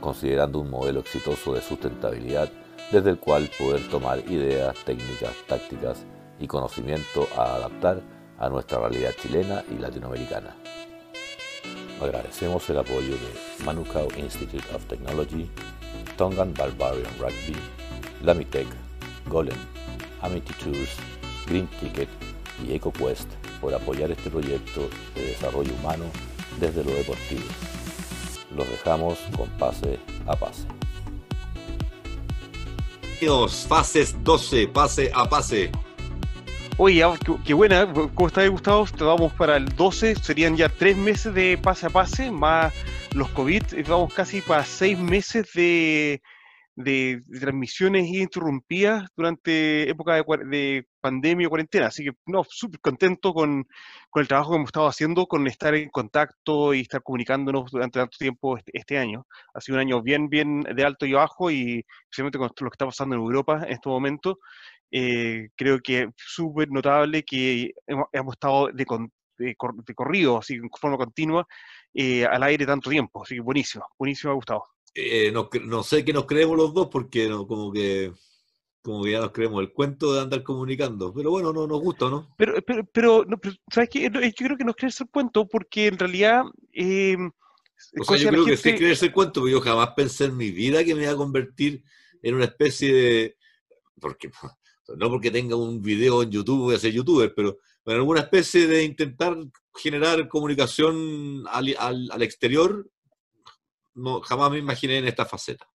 considerando un modelo exitoso de sustentabilidad desde el cual poder tomar ideas, técnicas, tácticas y conocimiento a adaptar a nuestra realidad chilena y latinoamericana. Agradecemos el apoyo de Manukau Institute of Technology, Tongan Barbarian Rugby, Lamitech, Golem, Amity Tours, Green Ticket y EcoQuest por apoyar este proyecto de desarrollo humano desde lo deportivo los dejamos con pase a pase. Fases 12, pase a pase. Oye, qué, buena, ¿cómo está Gustavo? Vamos para el 12, serían ya tres meses de pase a pase, más los COVID, vamos casi para seis meses de, de, transmisiones interrumpidas durante época de, pandemia o cuarentena. Así que, no, súper contento con, el trabajo que hemos estado haciendo, con estar en contacto y estar comunicándonos durante tanto tiempo este, este, año. Ha sido un año bien, bien de alto y bajo y especialmente con lo que está pasando en Europa en este momento. Eh, creo que súper notable que hemos, estado de, de, corrido, así en forma continua, eh, al aire tanto tiempo. Así que buenísimo, buenísimo, ha gustado. Eh, no, sé qué nos creemos los dos porque no, como que como que ya nos creemos el cuento de andar comunicando. Pero bueno, no nos gusta, ¿no? Pero, pero, pero, ¿sabes qué? Yo creo que nos crees el cuento porque en realidad... Eh, o sea, yo creo que sí creerse el cuento, porque yo jamás pensé en mi vida que me iba a convertir en una especie de... Porque, no porque tenga un video en YouTube, voy a ser youtuber, pero en alguna especie de intentar generar comunicación al, al, al exterior no, jamás me imaginé en esta faceta.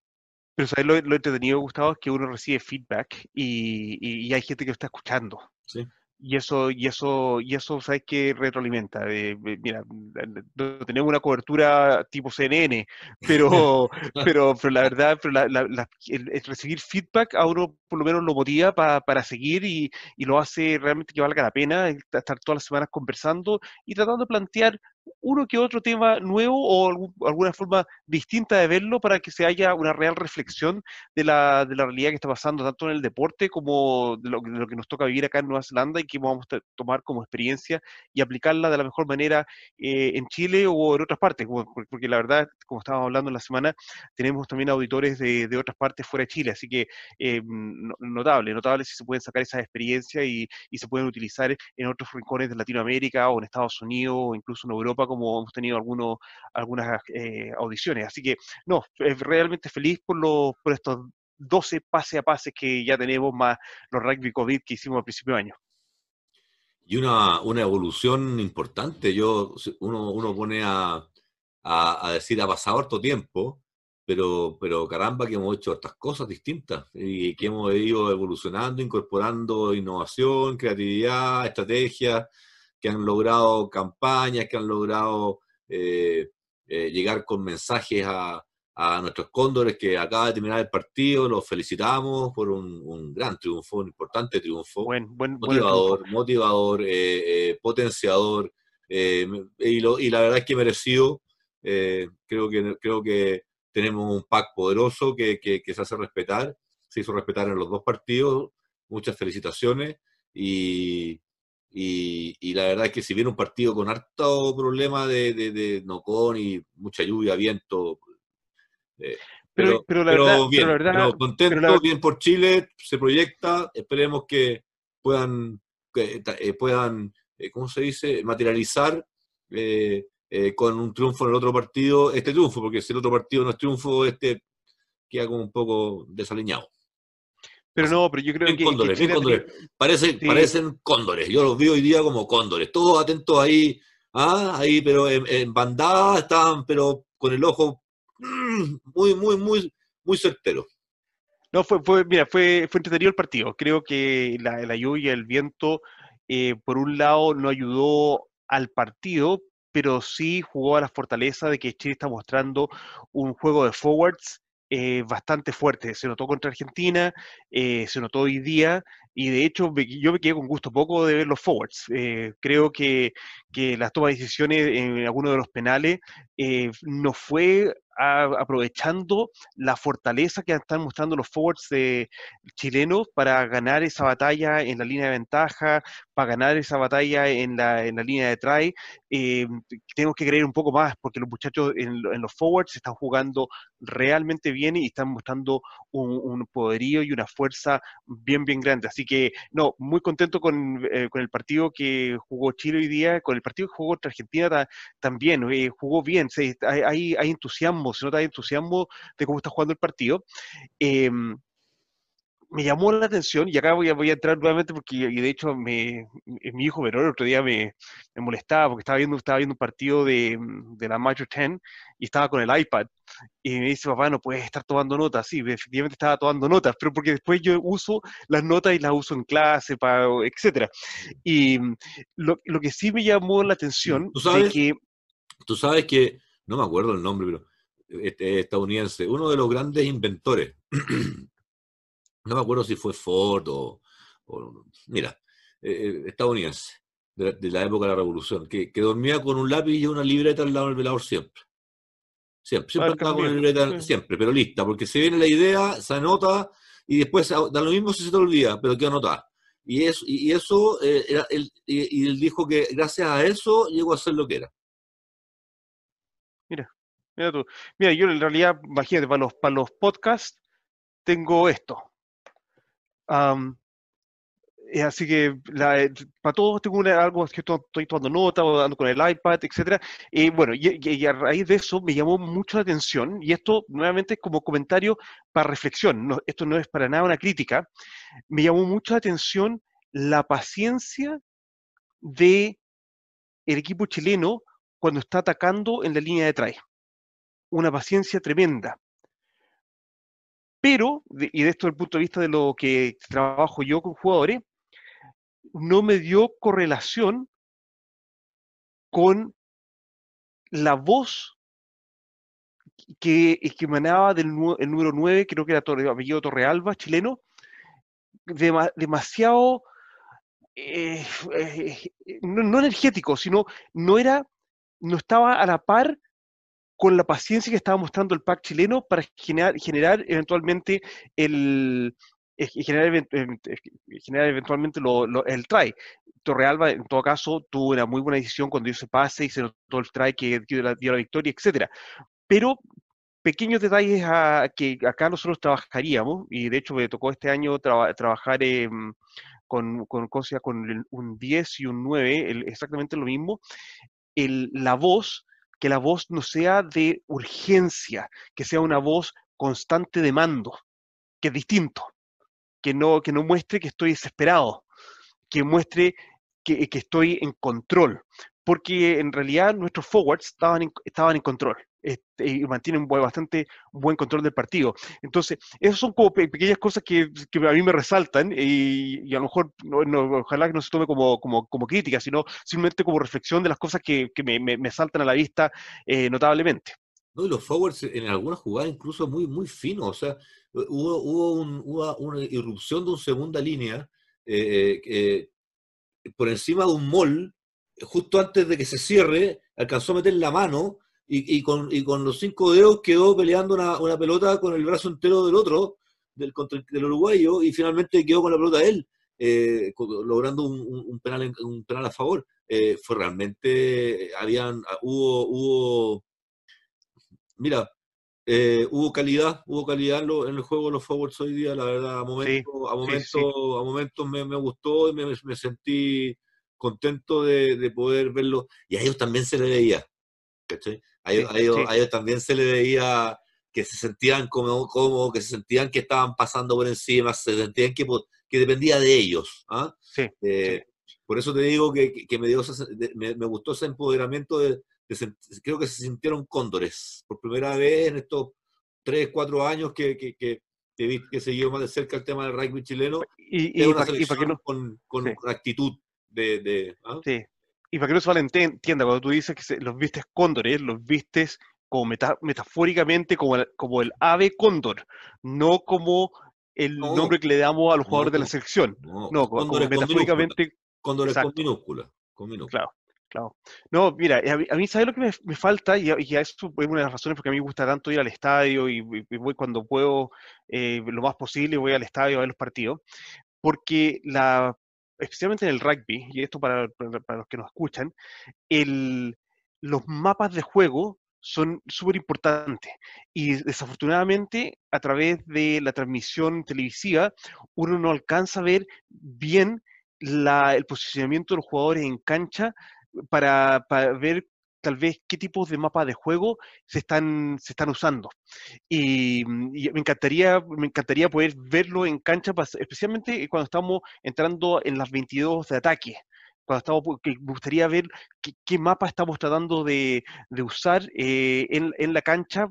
Pero ¿sabes lo, lo entretenido, Gustavo? Es que uno recibe feedback y, y, hay gente que lo está escuchando. Sí. Y eso, y eso, y eso, ¿sabes qué retroalimenta? mira, no tenemos una cobertura tipo CNN, pero, pero, pero la verdad, pero la, el, recibir feedback a uno por lo menos lo motiva para seguir y, y, lo hace realmente que valga la pena estar todas las semanas conversando y tratando de plantear uno que otro tema nuevo o alguna forma distinta de verlo para que se haya una real reflexión de la, de la realidad que está pasando tanto en el deporte como de lo, que nos toca vivir acá en Nueva Zelanda y que vamos a tomar como experiencia y aplicarla de la mejor manera eh, en Chile o en otras partes, porque la verdad, como estábamos hablando en la semana, tenemos también auditores de, de otras partes fuera de Chile, así que eh, notable, notable si se pueden sacar esas experiencias y, y se pueden utilizar en otros rincones de Latinoamérica o en Estados Unidos o incluso en Europa como hemos tenido algunos, algunas eh, audiciones. Así que, no, realmente feliz por, los, por estos 12 pase a pase que ya tenemos, más los rugby COVID que hicimos al principio de año. Y una, una evolución importante. Yo, uno, uno pone a, a, decir, ha pasado harto tiempo, pero, pero caramba que hemos hecho estas cosas distintas y que hemos ido evolucionando, incorporando innovación, creatividad, estrategia que han logrado campañas, que han logrado eh, eh, llegar con mensajes a, nuestros cóndores que acaba de terminar el partido, los felicitamos por un, gran triunfo, un importante triunfo, motivador, motivador, eh, potenciador, y, la verdad es que merecido, creo, que, creo que tenemos un pack poderoso que, que se hace respetar, se hizo respetar en los dos partidos, muchas felicitaciones y, y, la verdad es que si viene un partido con harto problema de, de, nocón y mucha lluvia, viento, eh, pero, pero, bien, contento, bien por Chile, se proyecta, esperemos que puedan, que, eh, puedan eh, ¿cómo se dice?, materializar con un triunfo en el otro partido este triunfo, porque si el otro partido no es triunfo, este queda como un poco desaliñado. Pero no, pero yo creo que. Cóndores, cóndores. Parecen cóndores. Yo los vi hoy día como cóndores. Todos atentos ahí, ¿ah? ahí, pero en, bandada estaban, pero con el ojo mm, muy, muy, muy, muy certero. No, fue, fue, mira, fue, fue entretenido el partido. Creo que la, la lluvia, el viento, eh, por un lado, no ayudó al partido, pero sí jugó a la fortaleza de que Chile está mostrando un juego de forwards eh, bastante fuerte. Se notó contra Argentina, eh, se notó hoy día, y de hecho yo me quedé con gusto poco de ver los forwards. Eh, creo que, que las tomas de decisiones en algunos de los penales no fue aprovechando la fortaleza que están mostrando los forwards chilenos para ganar esa batalla en la línea de ventaja, para ganar esa batalla en la, en la línea de try. Eh, tenemos que creer un poco más porque los muchachos en, los forwards están jugando realmente bien y están mostrando un, poderío y una fuerza bien, bien grande. Así que, no, muy contento con, eh, con el partido que jugó Chile hoy día, con el partido que jugó Argentina también, eh, jugó bien, hay, hay entusiasmo se nota entusiasmo de cómo está jugando el partido. Em, me llamó la atención, y acá voy a, voy a entrar nuevamente porque, y de hecho, me, mi hijo menor el otro día me, me, molestaba porque estaba viendo, estaba viendo un partido de, de, la Major 10 y estaba con el iPad. Y me dice, papá, no puedes estar tomando notas. Sí, efectivamente estaba tomando notas, pero porque después yo uso las notas y las uso en clase, para, etc. Y lo, lo que sí me llamó la atención ¿Tú sabes, que... Tú sabes que, no me acuerdo el nombre, pero este, estadounidense, uno de los grandes inventores. no me acuerdo si fue Ford o, mira, eh, eh, estadounidense, de la, época de la Revolución, que, dormía con un lápiz y una libreta al lado del velador siempre. Siempre, siempre estaba con la libreta, siempre, pero lista, porque se viene la idea, se anota y después da lo mismo si se te olvida, pero queda anotar. Y eso, y, eso eh, era el, y él dijo que gracias a eso llegó a ser lo que era. Mira. Mira tú. Mira, yo en realidad, imagínate, para los, para los podcasts tengo esto. Eh, así que eh, para todos tengo algo que estoy, tomando nota o dando con el iPad, etc. Y bueno, y, a raíz de eso me llamó mucho la atención, y esto nuevamente como comentario para reflexión, esto no es para nada una crítica, me llamó mucho la atención la paciencia de el equipo chileno cuando está atacando en la línea de traje una paciencia tremenda. Pero, y de esto desde el punto de vista de lo que trabajo yo con jugadores, no me dio correlación con la voz que, que emanaba del el número 9, creo que era Torre, apellido Torrealba, chileno, demasiado, eh, eh, no, no, energético, sino no era, no estaba a la par con la paciencia que estaba mostrando el PAC chileno para generar, eventualmente el eh, generar, generar eventualmente el try. Torrealba, en todo caso, tuvo una muy buena decisión cuando hizo pase y se notó el try que dio la, victoria, etcétera. Pero pequeños detalles a, que acá nosotros trabajaríamos, y de hecho me tocó este año trabajar con, con, con un 10 y un 9, exactamente lo mismo, la voz que la voz no sea de urgencia, que sea una voz constante de mando, que es distinto, que no, que no muestre que estoy desesperado, que muestre que, que estoy en control, porque en realidad nuestros forwards estaban estaban en control. Este, y mantienen un bastante buen control del partido. Entonces, esas son como pequeñas cosas que, a mí me resaltan y, a lo mejor, ojalá que no se tome como, como, crítica, sino simplemente como reflexión de las cosas que, me, saltan a la vista eh, notablemente. No, y los forwards en algunas jugadas incluso muy, muy finos, o sea, hubo, hubo, una irrupción de una segunda línea eh, eh, por encima de un mall, justo antes de que se cierre, alcanzó a meter la mano y, con, y con los cinco dedos quedó peleando una, una, pelota con el brazo entero del otro, del, del uruguayo, y finalmente quedó con la pelota él, eh, logrando un, un, penal, un penal a favor. Eh, fue realmente, habían, hubo, hubo mira, eh, hubo calidad, hubo calidad en, en, el juego de los forwards hoy día, la verdad, a momentos, a momentos, a momentos me, me, gustó y me, me sentí contento de, de, poder verlo, y a ellos también se le veía, a, ellos, también se le veía que se sentían como, como, que se sentían que estaban pasando por encima, se sentían que, que dependía de ellos. ¿ah? Eh, por eso te digo que, que me, dio me, gustó ese empoderamiento de, creo que se sintieron cóndores por primera vez en estos tres, cuatro años que, que, que, que siguió más de cerca el tema del rugby chileno. Y, y, con, con actitud de... de ¿ah? Y para que no se entienda, cuando tú dices que los vistes cóndores, los vistes como metafóricamente como el, como el ave cóndor, no como el nombre que le damos a los jugadores de la selección. No, como, metafóricamente. Cóndor es con minúscula. Con Claro. Claro. No, mira, a mí, ¿sabes lo que me, falta? Y, y, eso es una de las razones porque a mí me gusta tanto ir al estadio y, voy cuando puedo, eh, lo más posible, voy al estadio a ver los partidos. Porque la, especialmente en el rugby, y esto para, para los que nos escuchan, el, los mapas de juego son súper importantes. Y desafortunadamente, a través de la transmisión televisiva, uno no alcanza a ver bien la, el posicionamiento de los jugadores en cancha para, para ver tal vez qué tipos de mapas de juego se están, se están usando. Y, me, encantaría, me encantaría poder verlo en cancha, especialmente cuando estamos entrando en las 22 de ataque. Cuando estamos, que me gustaría ver qué, mapa estamos tratando de, de usar eh, en, en, la cancha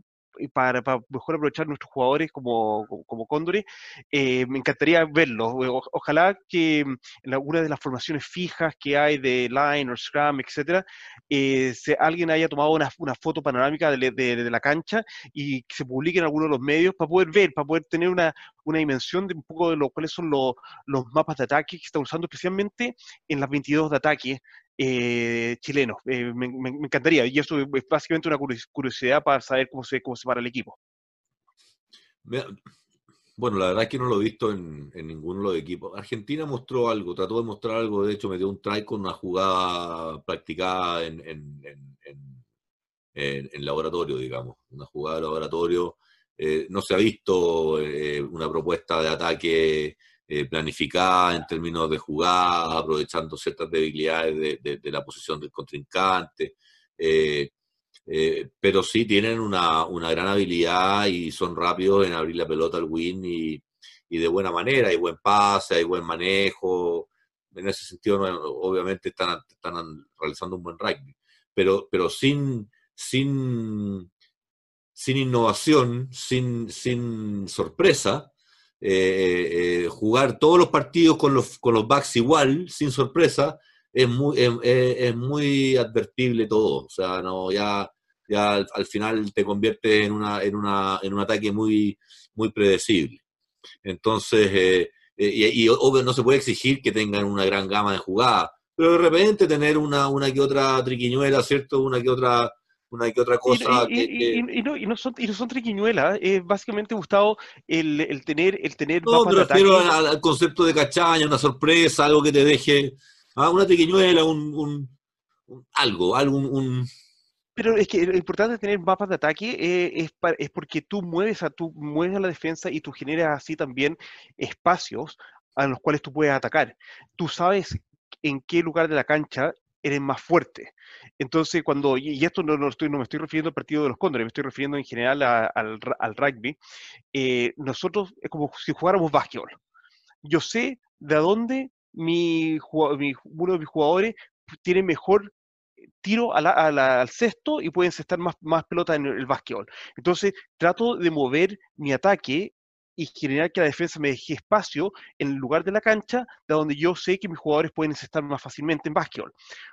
para, para, mejor aprovechar nuestros jugadores como, como, cóndores, eh, me encantaría verlos. ojalá que en alguna de las formaciones fijas que hay de Line o Scrum, etcétera, eh, alguien haya tomado una, una foto panorámica de, de, la cancha y que se publique en alguno de los medios para poder ver, para poder tener una, una dimensión de un poco de lo, cuáles son los, los mapas de ataque que están usando especialmente en las 22 de ataque eh, chilenos. Eh, me, encantaría. Y eso es básicamente una curiosidad para saber cómo se, cómo se para el equipo. Bueno, la verdad es que no lo he visto en, ninguno de los equipos. Argentina mostró algo, trató de mostrar algo, de hecho metió un try con una jugada practicada en, en, laboratorio, digamos, una jugada de laboratorio. Eh, no se ha visto eh, una propuesta de ataque eh, planificada en términos de jugada, aprovechando ciertas debilidades de, la posición del contrincante. Eh, eh, pero sí tienen una, gran habilidad y son rápidos en abrir la pelota al win y, de buena manera, hay buen pase, hay buen manejo. En ese sentido, obviamente están, están realizando un buen rugby, pero, pero sin, sin, sin innovación, sin, sin sorpresa, eh, eh, jugar todos los partidos con los, con los backs igual, sin sorpresa, es muy, es, muy advertible todo. O sea, no, ya, ya al, final te conviertes en, una, en, una, en un ataque muy, muy predecible. Entonces, eh, y, obvio no se puede exigir que tengan una gran gama de jugadas, pero de repente tener una, una que otra triquiñuela, ¿cierto? Una que otra una que otra cosa. Y, no, y, no, son, y no son triquiñuelas, es básicamente Gustavo el, el tener el tener No, me refiero al, concepto de cachaña, una sorpresa, algo que te deje, ah, una triquiñuela, un, un, algo, algo, un, Pero es que lo importante de tener mapas de ataque eh, es, es porque tú mueves a tú mueves a la defensa y tú generas así también espacios a los cuales tú puedes atacar. Tú sabes en qué lugar de la cancha eres más fuerte. Entonces, cuando, y esto no, no, estoy, no me estoy refiriendo al partido de los cóndores, me estoy refiriendo en general al, al, rugby, eh, nosotros es como si jugáramos básquetbol. Yo sé de dónde mi, mi, uno de mis jugadores tiene mejor tiro al cesto y pueden estar más, más pelota en el básquetbol. Entonces, trato de mover mi ataque y generar que la defensa me deje espacio en el lugar de la cancha de donde yo sé que mis jugadores pueden estar más fácilmente en básquetbol.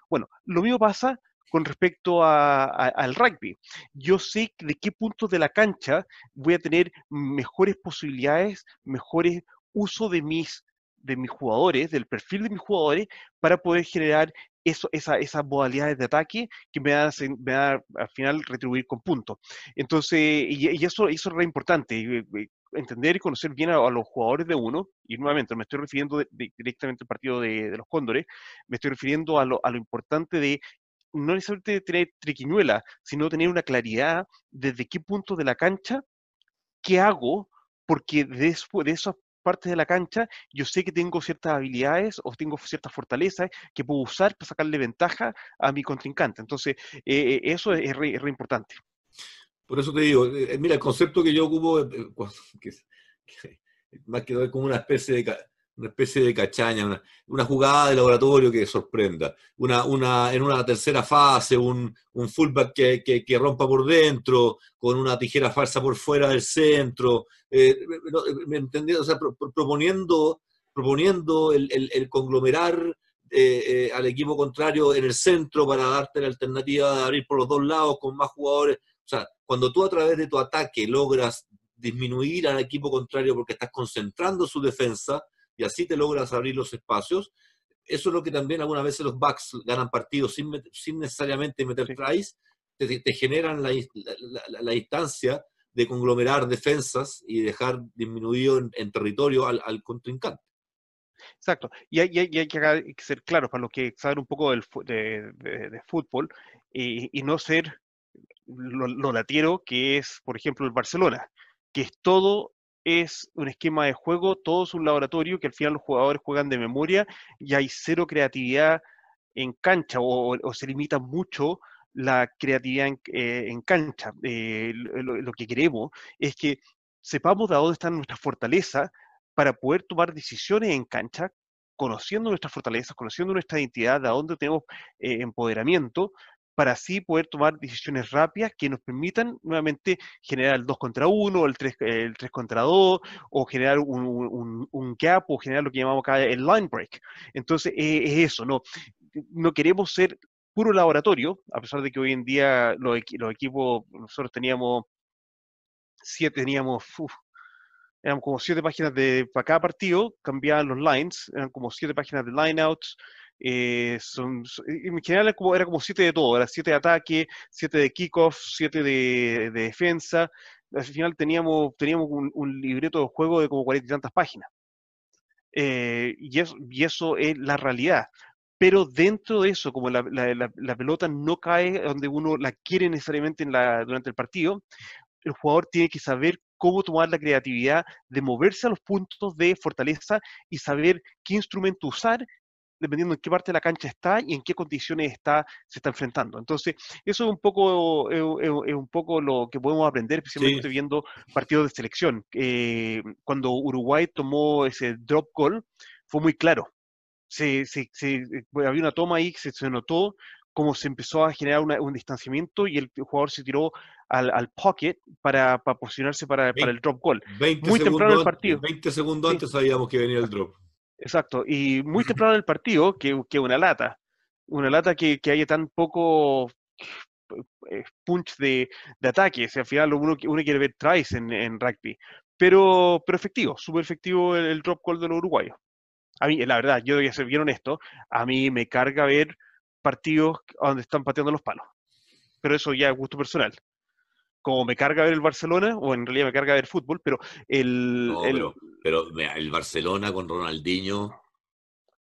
Bueno, lo mismo pasa con respecto al rugby. Yo sé de qué puntos de la cancha voy a tener mejores posibilidades, mejores uso de mis, de mis jugadores, del perfil de mis jugadores, para poder generar eso, esa, esas modalidades de ataque que me van, a, al final retribuir con puntos. Entonces, y, eso, eso es re importante entender y conocer bien a, los jugadores de uno, y nuevamente me estoy refiriendo directamente al partido de, los Cóndores, me estoy refiriendo a lo, a lo importante de no necesariamente tener triquiñuela, sino tener una claridad desde qué punto de la cancha, qué hago, porque después de esas partes de la cancha yo sé que tengo ciertas habilidades o tengo ciertas fortalezas que puedo usar para sacarle ventaja a mi contrincante. Entonces, eh, eso es re, importante. Por eso te digo, eh, mira, el concepto que yo ocupo, eh, que, más que como una especie de, una especie de cachaña, una, jugada de laboratorio que sorprenda, una, una, en una tercera fase, un, un fullback que, que, rompa por dentro, con una tijera falsa por fuera del centro, eh, ¿me entendí? O sea, proponiendo, proponiendo el, el, conglomerar al equipo contrario en el centro para darte la alternativa de abrir por los dos lados con más jugadores O sea, cuando tú a través de tu ataque logras disminuir al equipo contrario porque estás concentrando su defensa y así te logras abrir los espacios, eso es lo que también algunas veces los backs ganan partidos sin, sin necesariamente meter tries, te, generan la, la, distancia de conglomerar defensas y dejar disminuido en, territorio al, contrincante. Exacto. Y hay, hay, que ser claro para los que saben un poco del, de, de, fútbol y, y, no ser lo, lo latiero que es, por ejemplo, el Barcelona, que es todo es un esquema de juego, todo es un laboratorio que al final los jugadores juegan de memoria y hay cero creatividad en cancha o, se limita mucho la creatividad en, eh, cancha. Eh, lo, que queremos es que sepamos de dónde están nuestras fortalezas para poder tomar decisiones en cancha, conociendo nuestras fortalezas, conociendo nuestra identidad, de dónde tenemos eh, empoderamiento, para así poder tomar decisiones rápidas que nos permitan nuevamente generar el 2 contra 1, el 3, el 3 contra 2, o generar un, gap, o generar lo que llamamos acá el line break. Entonces, es eso, ¿no? No queremos ser puro laboratorio, a pesar de que hoy en día los, los equipos, nosotros teníamos siete, teníamos, eran como siete páginas de, para cada partido, cambiaban los lines, eran como siete páginas de lineouts, eh, son, en general era como, era como siete de todo, era siete de ataque, siete de kickoff, siete de, defensa. Al final teníamos, teníamos un, libreto de juego de como cuarenta y tantas páginas. Eh, y, eso, y eso es la realidad. Pero dentro de eso, como la, la, pelota no cae donde uno la quiere necesariamente en la, durante el partido, el jugador tiene que saber cómo tomar la creatividad de moverse a los puntos de fortaleza y saber qué instrumento usar dependiendo en qué parte de la cancha está y en qué condiciones está, se está enfrentando. Entonces, eso es un poco, es, un poco lo que podemos aprender, especialmente viendo partidos de selección. Eh, cuando Uruguay tomó ese drop goal, fue muy claro. Se, se, se, había una toma ahí que se, notó cómo se empezó a generar un distanciamiento y el jugador se tiró al, al pocket para, para posicionarse para, para, el drop goal. muy temprano el partido. 20 segundos antes sabíamos que venía el drop. Exacto, y muy temprano en el partido, que, que una lata, una lata que, que haya tan poco eh, punch de, de ataque, o al final uno, uno quiere ver tries en, en rugby, pero, pero efectivo, súper efectivo el, drop call de los uruguayos. A mí, la verdad, yo voy a ser bien honesto, a mí me carga ver partidos donde están pateando los palos, pero eso ya es gusto personal como me carga ver el Barcelona, o en realidad me carga ver fútbol, pero el... pero, el Barcelona con Ronaldinho...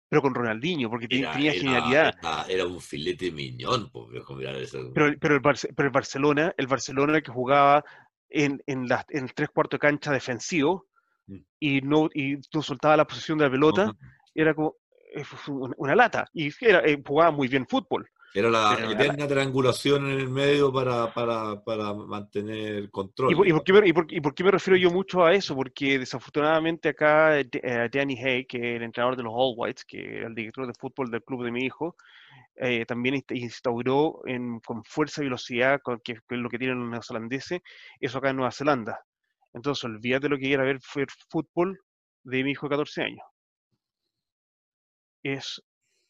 Pero con Ronaldinho, porque tenía genialidad. Era, un filete miñón, Pero, pero, el, pero el Barcelona, el Barcelona que jugaba en, en, en el tres cuartos de cancha defensivo mm. y no, y no soltaba la posición de la pelota, era como eh, una, lata. Y era, eh, jugaba muy bien fútbol. Era la eterna triangulación en el medio para, para, para mantener control. ¿Y por, qué me, y, por, qué me, refiero yo mucho a eso? Porque desafortunadamente acá eh, Danny Hay, que es el entrenador de los All Whites, que era el director de fútbol del club de mi hijo, eh, también instauró en, con fuerza y velocidad, con, que, es lo que tienen los neozelandeses, eso acá en Nueva Zelanda. Entonces, olvídate lo que quiera ver fútbol de mi hijo de 14 años. Es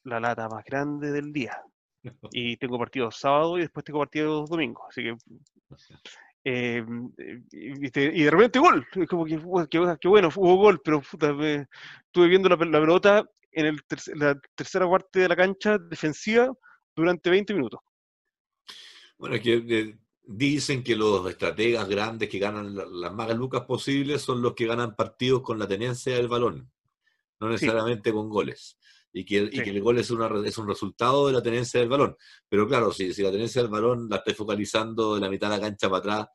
la lata más grande del día y tengo partidos sábado y después tengo partidos domingo. Así que. Eh, y, de repente gol. Como que, bueno, hubo gol, pero estuve viendo la, pelota en el la tercera parte de la cancha defensiva durante 20 minutos. Bueno, es que eh, dicen que los estrategas grandes que ganan las más lucas posibles son los que ganan partidos con la tenencia del balón, no necesariamente con goles y que, el gol es, una, es un resultado de la tenencia del balón. Pero claro, si, si la tenencia del balón la estoy focalizando de la mitad de la cancha para atrás.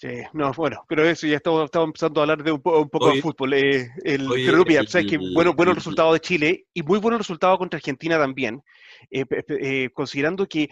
Sí, no, bueno, pero eso ya estamos, estamos empezando a hablar de un, poco de fútbol. Eh, el, pero que bueno, buenos resultados de Chile y muy buenos resultados contra Argentina también, eh, eh, considerando que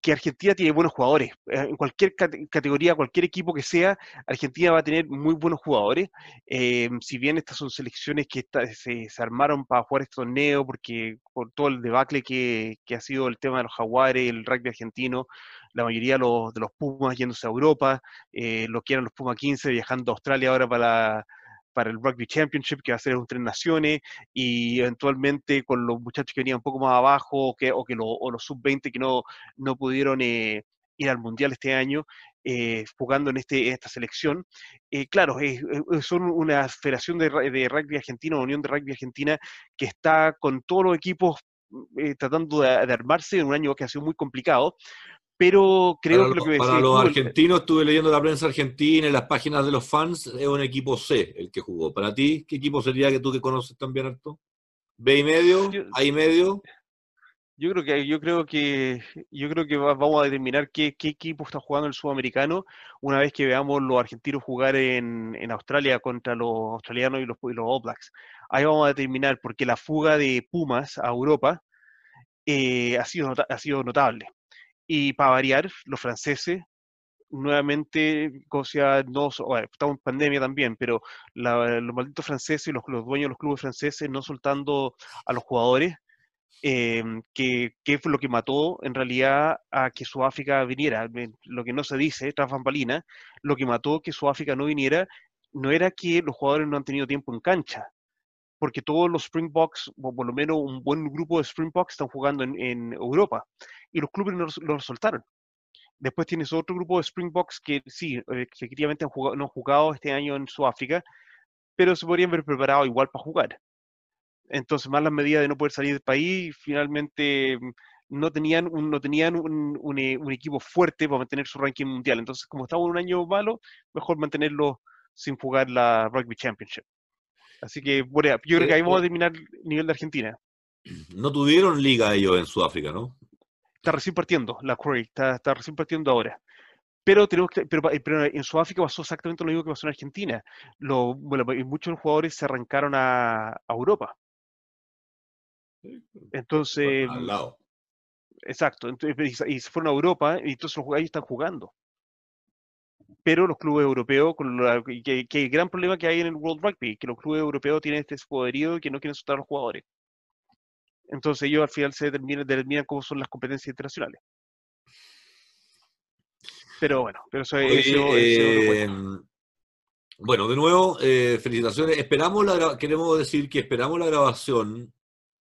que Argentina tiene buenos jugadores. Eh, en cualquier categoría, cualquier equipo que sea, Argentina va a tener muy buenos jugadores. Eh, si bien estas son selecciones que se, armaron para jugar este torneo, porque por todo el debacle que, ha sido el tema de los jaguares, el rugby argentino, la mayoría de los, de los Pumas yéndose a Europa, eh, lo que eran los Pumas 15 viajando a Australia ahora para para el Rugby Championship, que va a ser un Tres Naciones, y eventualmente con los muchachos que venían un poco más abajo, o que, o que los sub-20 que no, no pudieron eh, ir al Mundial este año, eh, jugando en, este, esta selección. Eh, claro, son una federación de, rugby argentino, Unión de Rugby Argentina, que está con todos los equipos tratando de, armarse en un año que ha sido muy complicado, pero creo que lo que Para los argentinos, estuve leyendo la prensa argentina y las páginas de los fans, es un equipo C el que jugó. Para ti, ¿qué equipo sería que tú que conoces también, harto? ¿B y medio? ¿A y medio? Yo creo que yo creo que yo creo que vamos a determinar qué, equipo está jugando el sudamericano una vez que veamos los argentinos jugar en, Australia contra los australianos y los, los, All Blacks. Ahí vamos a determinar porque la fuga de Pumas a Europa eh, ha sido ha sido notable. Y para variar, los franceses nuevamente, no, estamos en pandemia también, pero los malditos franceses, los, los dueños de los clubes franceses no soltando a los jugadores, eh, que, fue lo que mató en realidad a que Sudáfrica viniera. Lo que no se dice, tras Bambalina, lo que mató que Sudáfrica no viniera no era que los jugadores no han tenido tiempo en cancha, porque todos los Springboks, o por lo menos un buen grupo de Springboks, están jugando en, Europa, y los clubes no lo soltaron. Después tienes otro grupo de Springboks que sí, eh, efectivamente han jugado, no han jugado este año en Sudáfrica, pero se podrían haber preparado igual para jugar. Entonces, más las medidas de no poder salir del país, finalmente mm, no tenían, un, no tenían un, eh, un, equipo fuerte para mantener su ranking mundial. Entonces, como en un año malo, mejor mantenerlo sin jugar la Rugby Championship. Así que, bueno, yo creo que ahí vamos a terminar el nivel de Argentina. No tuvieron liga ellos en Sudáfrica, ¿no? Está recién partiendo, la Quarry, está, está recién partiendo ahora. Pero, tenemos que, pero, pero, en Sudáfrica pasó exactamente lo mismo que pasó en Argentina. Lo, bueno, muchos jugadores se arrancaron a Europa. Entonces. Al lado. Exacto. Entonces, y se fueron a Europa y entonces los jugadores están jugando. Pero los clubes europeos, con que, el gran problema que hay en el World Rugby, que los clubes europeos tienen este poderío y que no quieren soltar a los jugadores. Entonces ellos al final se determinan, determinan cómo son las competencias internacionales. Pero bueno, pero eso, es em, bueno, de nuevo, eh, felicitaciones. Esperamos la queremos decir que esperamos la grabación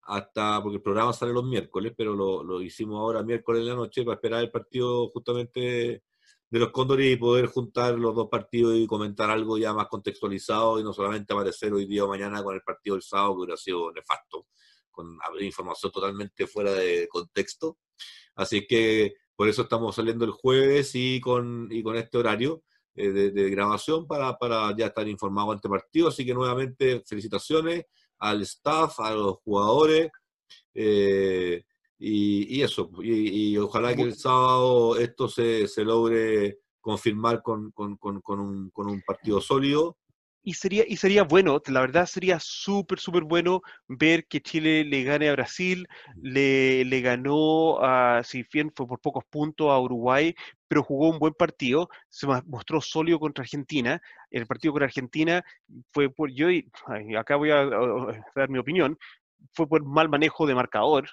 hasta, porque el programa sale los miércoles, pero lo, hicimos ahora miércoles en la noche para esperar el partido justamente de los Cóndores y poder juntar los dos partidos y comentar algo ya más contextualizado y no solamente aparecer hoy día o mañana con el partido del sábado que hubiera sido nefasto, con información totalmente fuera de contexto. Así que por eso estamos saliendo el jueves y con, y con este horario eh, de, de, grabación para, para ya estar informado ante partido. Así que nuevamente felicitaciones al staff, a los jugadores. Eh, y, eso, y, ojalá que el sábado esto se, se logre confirmar con, con, con, un, con, un, partido sólido. Y sería, y sería bueno, la verdad sería súper, súper bueno ver que Chile le gane a Brasil, le, le ganó, a, si bien fue por pocos puntos, a Uruguay, pero jugó un buen partido, se mostró sólido contra Argentina. El partido contra Argentina fue por, yo, acá voy a, dar mi opinión, fue por mal manejo de marcador,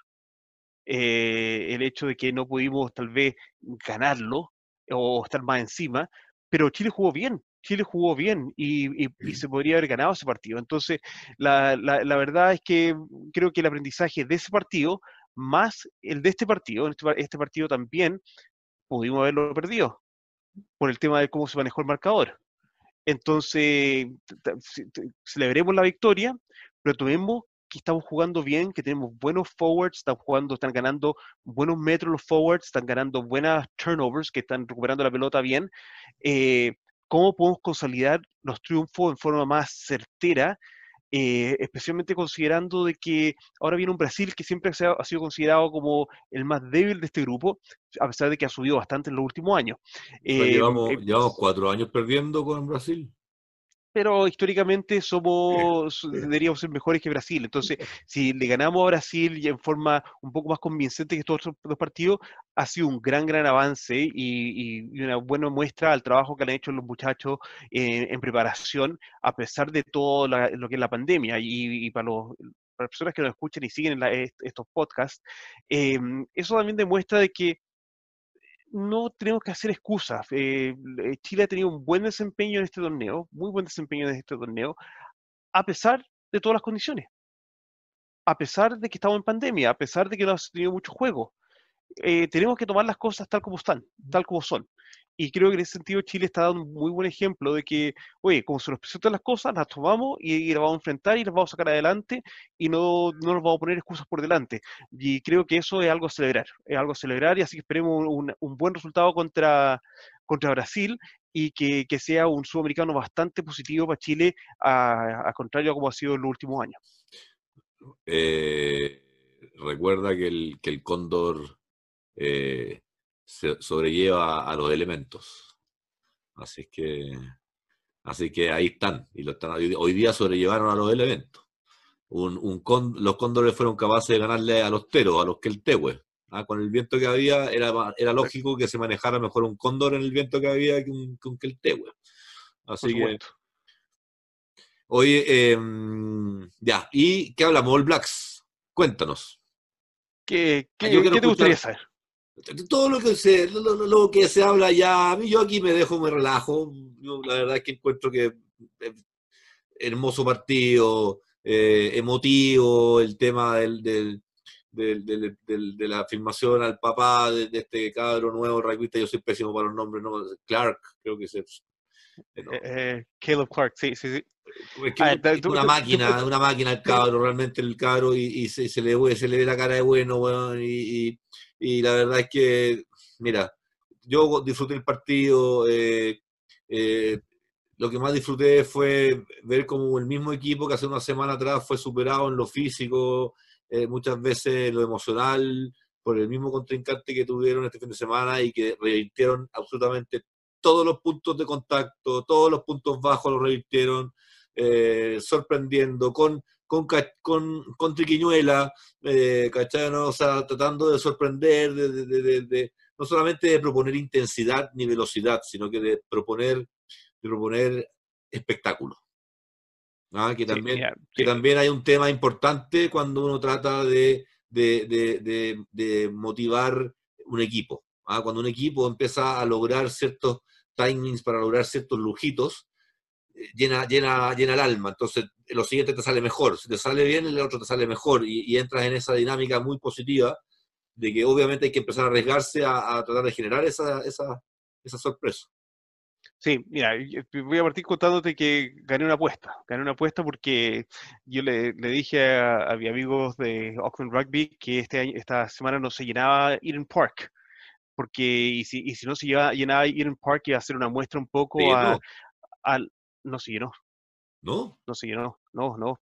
eh, el hecho de que no pudimos tal vez ganarlo o estar más encima, pero Chile jugó bien, Chile jugó bien y, se podría haber ganado ese partido. Entonces, la, la, verdad es que creo que el aprendizaje de ese partido, más el de este partido, este, este partido también, pudimos haberlo perdido por el tema de cómo se manejó el marcador. Entonces, celebremos la victoria, pero tomemos que estamos jugando bien, que tenemos buenos forwards, están jugando, están ganando buenos metros los forwards, están ganando buenas turnovers, que están recuperando la pelota bien. Eh, ¿Cómo podemos consolidar los triunfos en forma más certera eh, especialmente considerando de que ahora viene un Brasil que siempre ha, sido considerado como el más débil de este grupo, a pesar de que ha subido bastante en los últimos años. Eh, llevamos, eh, llevamos cuatro años perdiendo con Brasil pero históricamente somos, deberíamos ser mejores que Brasil. Entonces, si le ganamos a Brasil y en forma un poco más convincente que estos otros dos partidos, ha sido un gran, gran avance y, una buena muestra al trabajo que han hecho los muchachos en preparación, a pesar de todo lo que es la pandemia. Y, para, los, las personas que nos escuchan y siguen estos podcasts, em, eso también demuestra de que no tenemos que hacer excusas. Eh, Chile ha tenido un buen desempeño en este torneo, muy buen desempeño en este torneo, a pesar de todas las condiciones. A pesar de que estamos en pandemia, a pesar de que no ha tenido mucho juego. Eh, tenemos que tomar las cosas tal como están, tal como son. Y creo que en ese sentido Chile está dando un muy buen ejemplo de que, oye, como se nos presentan las cosas, las tomamos y, las vamos a enfrentar y las vamos a sacar adelante y no, no nos vamos a poner excusas por delante. Y creo que eso es algo a celebrar, es algo a celebrar y así que esperemos un, un buen resultado contra, contra Brasil y que, que, sea un sudamericano bastante positivo para Chile, a, a contrario a como ha sido en los últimos años. Eh, recuerda que el, que el cóndor eh, se sobrelleva a los elementos. Así que, así que ahí están. Y lo están, hoy día sobrellevaron a los elementos. Un, un los cóndores fueron capaces de ganarle a los teros, a los que el tehue. ¿ah? Con el viento que había, era, era lógico que se manejara mejor un cóndor en el viento que había que un, que tehue. Así que. Oye, em, ya, ¿y qué hablamos? All Blacks, cuéntanos. ¿Qué, qué, ¿qué te gustaría saber? Todo lo que se, lo, que se habla ya, yo aquí me dejo, me relajo. Yo la verdad es que encuentro que eh, hermoso partido, eh, emotivo, el tema del, del, de la filmación al papá de, este cabro nuevo, rugbyista, yo soy pésimo para los nombres, ¿no? Clark, creo que es. Eh, Caleb Clark, sí, sí, sí. Ah, una máquina, una máquina el cabro, realmente el cabro, y, se, se, le, se le ve la cara de bueno, y y la verdad es que, mira, yo disfruté el partido, eh, eh, lo que más disfruté fue ver como el mismo equipo que hace una semana atrás fue superado en lo físico, eh, muchas veces en lo emocional, por el mismo contrincante que tuvieron este fin de semana y que revirtieron absolutamente todos los puntos de contacto, todos los puntos bajos los revirtieron, sorprendiendo con con, con, con Triquiñuela, eh, O sea, tratando de sorprender, de, no solamente de proponer intensidad ni velocidad, sino que de proponer, de proponer espectáculo. ¿Ah? Que, también, que también hay un tema importante cuando uno trata de, de motivar un equipo. ¿ah? Cuando un equipo empieza a lograr ciertos timings para lograr ciertos lujitos, llena, llena, llena el alma. Entonces, lo siguiente te sale mejor. Si te sale bien, el otro te sale mejor. Y, entras en esa dinámica muy positiva de que obviamente hay que empezar a arriesgarse a, tratar de generar esa, esa, esa sorpresa. Sí, mira, voy a partir contándote que gané una apuesta. Gané una apuesta porque yo le, le dije a, mis amigos de Auckland Rugby que este año, esta semana no se llenaba Eden Park. Porque, y si, y si no se llenaba Eden Park, iba a hacer una muestra un poco a, al, no se llenó. ¿No? No se llenó, no, no.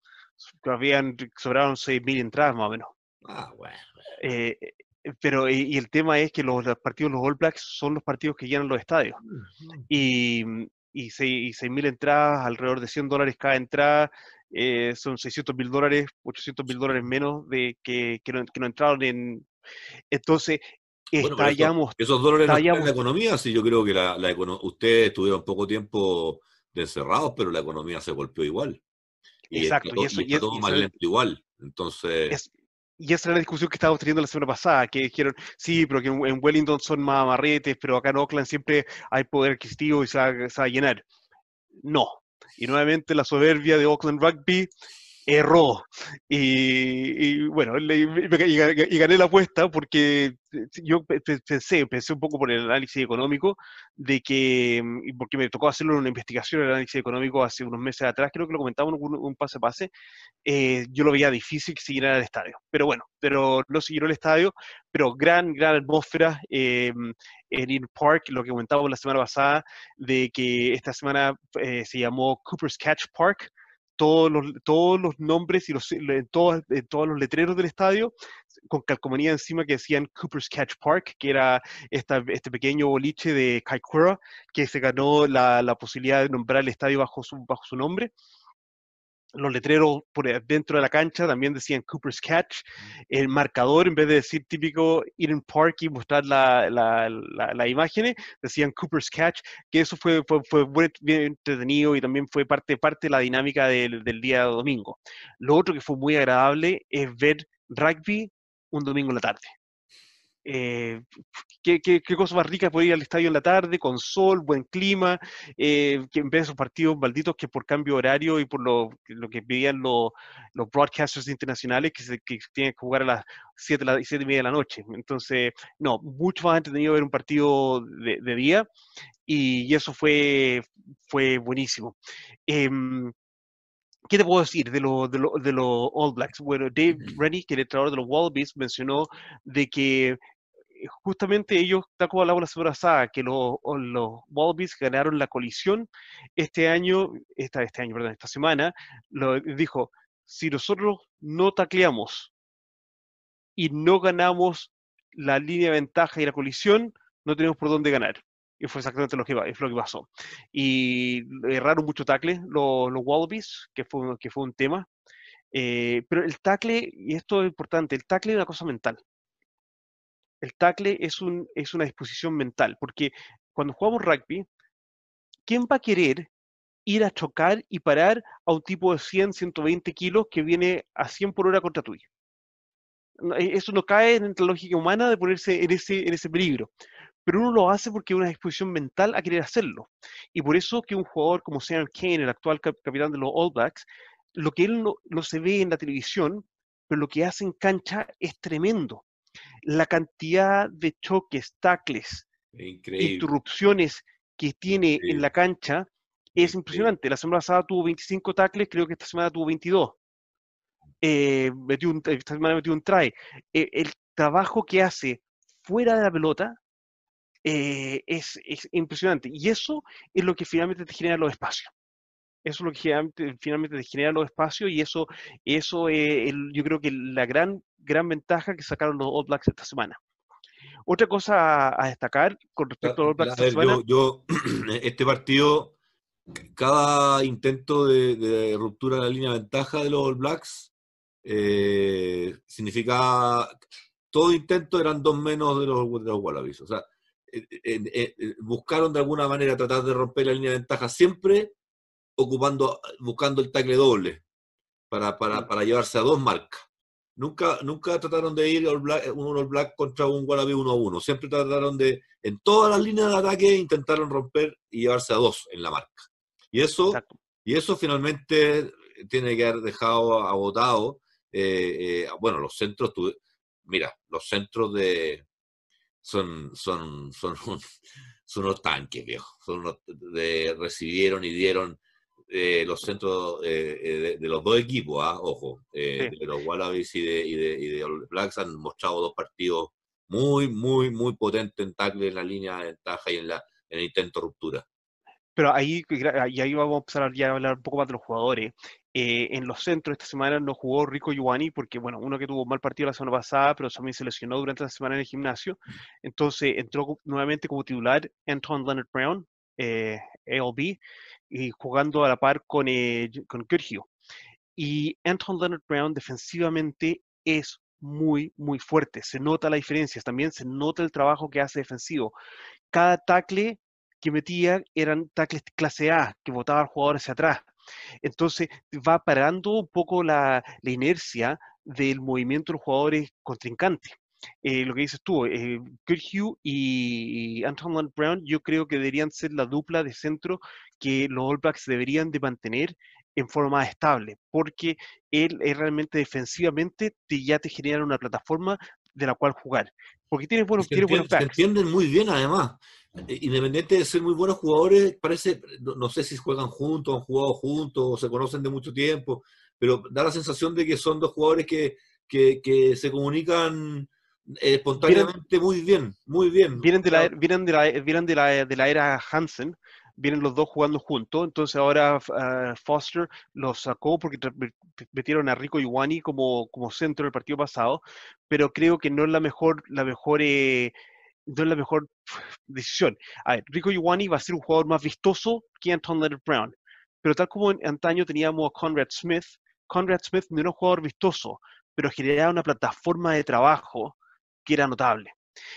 Habían, sobraron 6.000 entradas más o menos. Ah, bueno. Eh, eh, pero y, el tema es que los, partidos los All Blacks son los partidos que llenan los estadios. Y, y 6.000 entradas, alrededor de 100 dólares cada entrada, eh, son 600 mil dólares, 800 mil dólares menos de que, que, no, que no entraron en... Entonces, estallamos... esos dólares no en la economía, sí, yo creo que la, la ustedes tuvieron poco tiempo de encerrados, pero la economía se golpeó igual. Y Exacto, y, eso, y, todo más lento igual. Entonces. y esa era la discusión que estábamos teniendo la semana pasada, que dijeron, sí, pero que en, Wellington son más amarretes, pero acá en Oakland siempre hay poder adquisitivo y se va, se va a llenar. No. Y nuevamente la soberbia de Oakland Rugby erró. Y, bueno, y, gané la apuesta porque yo pensé, pensé un poco por el análisis económico, de que, mm, porque me tocó hacerlo en una investigación, el análisis económico hace unos meses atrás, creo que lo comentábamos un, un pase a pase, eh, yo lo veía difícil que siguiera el estadio. Pero bueno, pero no siguieron el estadio, pero gran, gran atmósfera eh, en In Park, lo que comentábamos la semana pasada, de que esta semana eh, se llamó Cooper's Catch Park, todos los, todos los nombres y los, en, todos, todos los letreros del estadio con calcomanía encima que decían Cooper's Catch Park, que era esta, este pequeño boliche de Kaikoura, que se ganó la, la, posibilidad de nombrar el estadio bajo su, bajo su nombre los letreros por dentro de la cancha también decían Cooper's Catch. El marcador, en vez de decir típico Eden Park y mostrar las la, la, imágenes, decían Cooper's Catch, que eso fue, fue, fue bien entretenido y también fue parte, parte de la dinámica del, del día domingo. Lo otro que fue muy agradable es ver rugby un domingo en la tarde. Eh, ¿qué, qué, cosa más rica poder ir al estadio en la tarde, con sol, buen clima, eh, que en vez de esos partidos malditos que por cambio horario y por lo, lo que pedían los, los broadcasters internacionales que, se, que tienen que jugar a las 7, las 7 y media de la noche. Entonces, no, mucho más entretenido ver un partido de, de día y, y, eso fue, fue buenísimo. Em, ¿Qué te puedo decir de los de de All Blacks? Bueno, Dave Rennie, que es el entrenador de los Wallabies, mencionó de que eh, justamente ellos, tal como hablamos la semana pasada, que los, los Wallabies ganaron la colisión este año, esta, este año, perdón, esta semana, lo dijo, si nosotros no tacleamos y no ganamos la línea de ventaja y la colisión, no tenemos por dónde ganar. Y fue exactamente lo que, lo que pasó. Y erraron mucho tackle los, los Wallabies, que fue, que fue un tema. Eh, pero el tackle, y esto es importante, el tackle es una cosa mental. El tackle es, un, es una disposición mental, porque cuando jugamos rugby, ¿quién va a querer ir a chocar y parar a un tipo de 100, 120 kilos que viene a 100 por hora contra tuyo? Eso no cae en la lógica humana de ponerse en ese, peligro pero uno lo hace porque hay una disposición mental a querer hacerlo. Y por eso que un jugador como Sam Kane, el actual capitán de los All Blacks, lo que él no, se ve en la televisión, pero lo que hace en cancha es tremendo. La cantidad de choques, tacles, interrupciones que tiene en la cancha es impresionante. La semana pasada tuvo 25 tacles, creo que esta semana tuvo 22. Eh, metió un, esta semana metió un try. Eh, el trabajo que hace fuera de la pelota eh, es, impresionante. Y eso es lo que finalmente te genera los espacios. Eso es lo que finalmente, te genera los espacios y eso, eso es yo creo que la gran, gran ventaja que sacaron los All Blacks esta semana. Otra cosa a, destacar con respecto a los All Blacks esta semana. Yo, este partido, cada intento de, ruptura de la línea de ventaja de los All Blacks eh, significa, todo intento eran dos menos de los, de los Wallabies. O sea, buscaron de alguna manera tratar de romper la línea de ventaja siempre ocupando, buscando el tackle doble para, para, para llevarse a dos marcas. Nunca, nunca trataron de ir black, un All Black contra un Wallaby uno a uno. Siempre trataron de, en todas las líneas de ataque, intentaron romper y llevarse a dos en la marca. Y eso, y eso finalmente tiene que haber dejado agotado. Eh, eh, bueno, los centros, mira, los centros de, son, son, son, son unos tanques, viejo. Son unos, de, recibieron y dieron eh, los centros eh, eh, de, los dos equipos, ¿ah? ojo, de los Wallabies y de, y, de, y de Blacks han mostrado dos partidos muy, muy, muy potentes en tackle en la línea de ventaja y en, la, en el intento de ruptura. Pero ahí, y ahí vamos a empezar ya a hablar un poco más de los jugadores. Eh, en los centros esta semana no jugó Rico Giovanni porque, bueno, uno que tuvo un mal partido la semana pasada, pero también se lesionó durante la semana en el gimnasio. Entonces entró nuevamente como titular Anton Leonard Brown, eh, ALB, y jugando a la par con, eh, con Y Anton Leonard Brown defensivamente es muy, muy fuerte. Se nota la diferencia. También se nota el trabajo que hace defensivo. Cada tackle que metía eran tackles clase A, que botaba al jugador hacia atrás entonces va parando un poco la, inercia del movimiento de los jugadores contrincantes. Eh, lo que dices tú, eh, Hugh y Anton Brown, yo creo que deberían ser la dupla de centro que los All Blacks deberían de mantener en forma más estable, porque él es realmente defensivamente te, ya te genera una plataforma de la cual jugar. Porque tiene buenos, tiene buenos Se entienden muy bien, además. Eh, independiente de ser muy buenos jugadores, parece, no, sé si juegan juntos, han jugado juntos, o se conocen de mucho tiempo, pero da la sensación de que son dos jugadores que, que, se comunican eh, espontáneamente muy bien, muy bien. Vienen de la, vienen de la, vienen de la, de la era Hansen, vienen los dos jugando juntos, entonces ahora ah, Foster los sacó porque metieron a Rico Iwani como, como centro el partido pasado, pero creo que no es la mejor, la mejor eh, no es la mejor decisión. A ver, Rico Iwani va a ser un jugador más vistoso que Anton Leonard Brown, pero tal como antaño teníamos a Conrad Smith, Conrad Smith no era un jugador vistoso, pero generaba una plataforma de trabajo que era notable.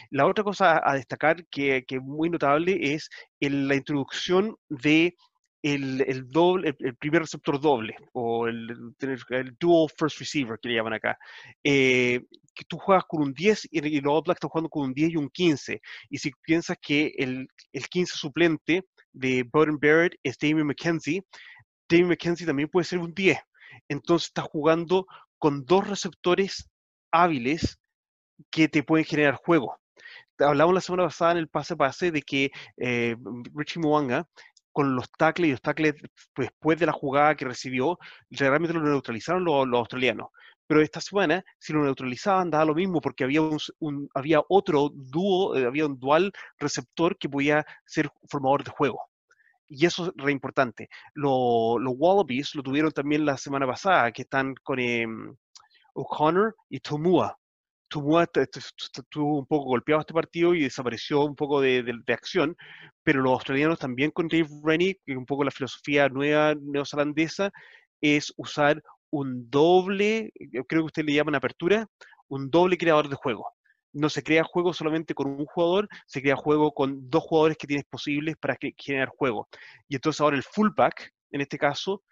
La otra cosa a destacar que, es muy notable es la introducción de el, doble, el, primer receptor doble, o el, el, dual first receiver que le llaman acá, eh, que tú juegas con un 10 y, los All Blacks están jugando con un 10 y un 15. Y si piensas que el, el 15 suplente de Bowden Barrett es Damien McKenzie, Damien McKenzie también puede ser un 10. Entonces estás jugando con dos receptores hábiles que te pueden generar juego. Hablamos la semana pasada en el pase-pase de que eh, Richie Mwanga con los tackles y los tackles después de la jugada que recibió, realmente lo neutralizaron los, australianos. Pero esta semana, si lo neutralizaban, daba lo mismo porque había, un, había otro dúo, eh, había un dual receptor que podía ser formador de juego. Y eso es re importante. los Wallabies lo tuvieron también la semana pasada, que están con em, O'Connor y Tomua. Tumua estuvo un poco golpeado este partido y desapareció un poco de, acción, pero los australianos también con Dave Rennie, que un poco la filosofía nueva neozelandesa, es usar un doble, creo que usted le llaman apertura, un doble creador de juego. No se crea juego solamente con un jugador, se crea juego con dos jugadores que tienes posibles para generar juego. Y entonces ahora el fullback, en este caso,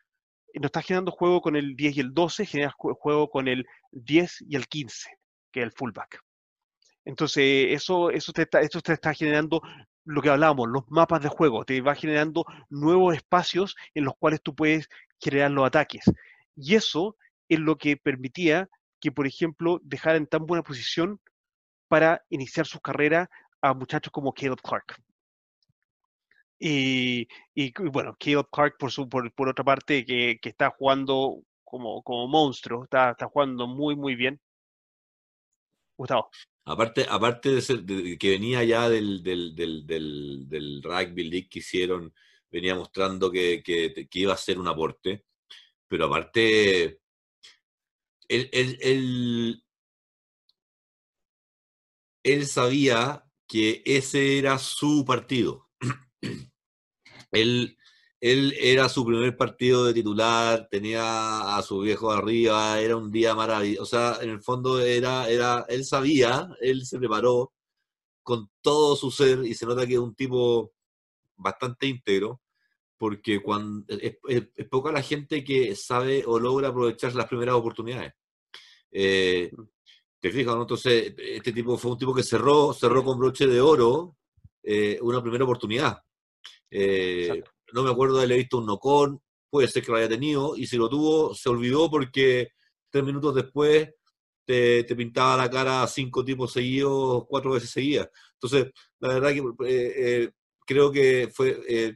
no está generando juego con el 10 y el 12, genera juego con el 10 y el 15 que el fullback. Entonces, eso, eso, te está, te está generando lo que hablábamos, los mapas de juego, te va generando nuevos espacios en los cuales tú puedes crear los ataques. Y eso es lo que permitía que, por ejemplo, dejara en tan buena posición para iniciar su carrera a muchachos como Caleb Clark. Y, bueno, Caleb Clark, por, su, por, otra parte, que, está jugando como, como monstruo, está, está jugando muy, muy bien. Aparte, aparte de, ser, que venía ya del, del, del, del, rugby league que hicieron, venía mostrando que, que, iba a ser un aporte, pero aparte, él, él, él, sabía que ese era su partido. él, él era su primer partido de titular, tenía a su viejo arriba, era un día maravilloso. O sea, en el fondo era, era, él sabía, él se preparó con todo su ser y se nota que es un tipo bastante íntegro, porque cuando es, poca la gente que sabe o logra aprovechar las primeras oportunidades. Eh, te fijas, entonces este tipo fue un tipo que cerró, cerró con broche de oro eh, una primera oportunidad. Eh, no me acuerdo de haberle visto un nocón, puede ser que lo haya tenido, y si lo tuvo, se olvidó porque tres minutos después te, pintaba la cara cinco tipos seguidos, cuatro veces seguidas. Entonces, la verdad que eh, eh, creo que fue eh,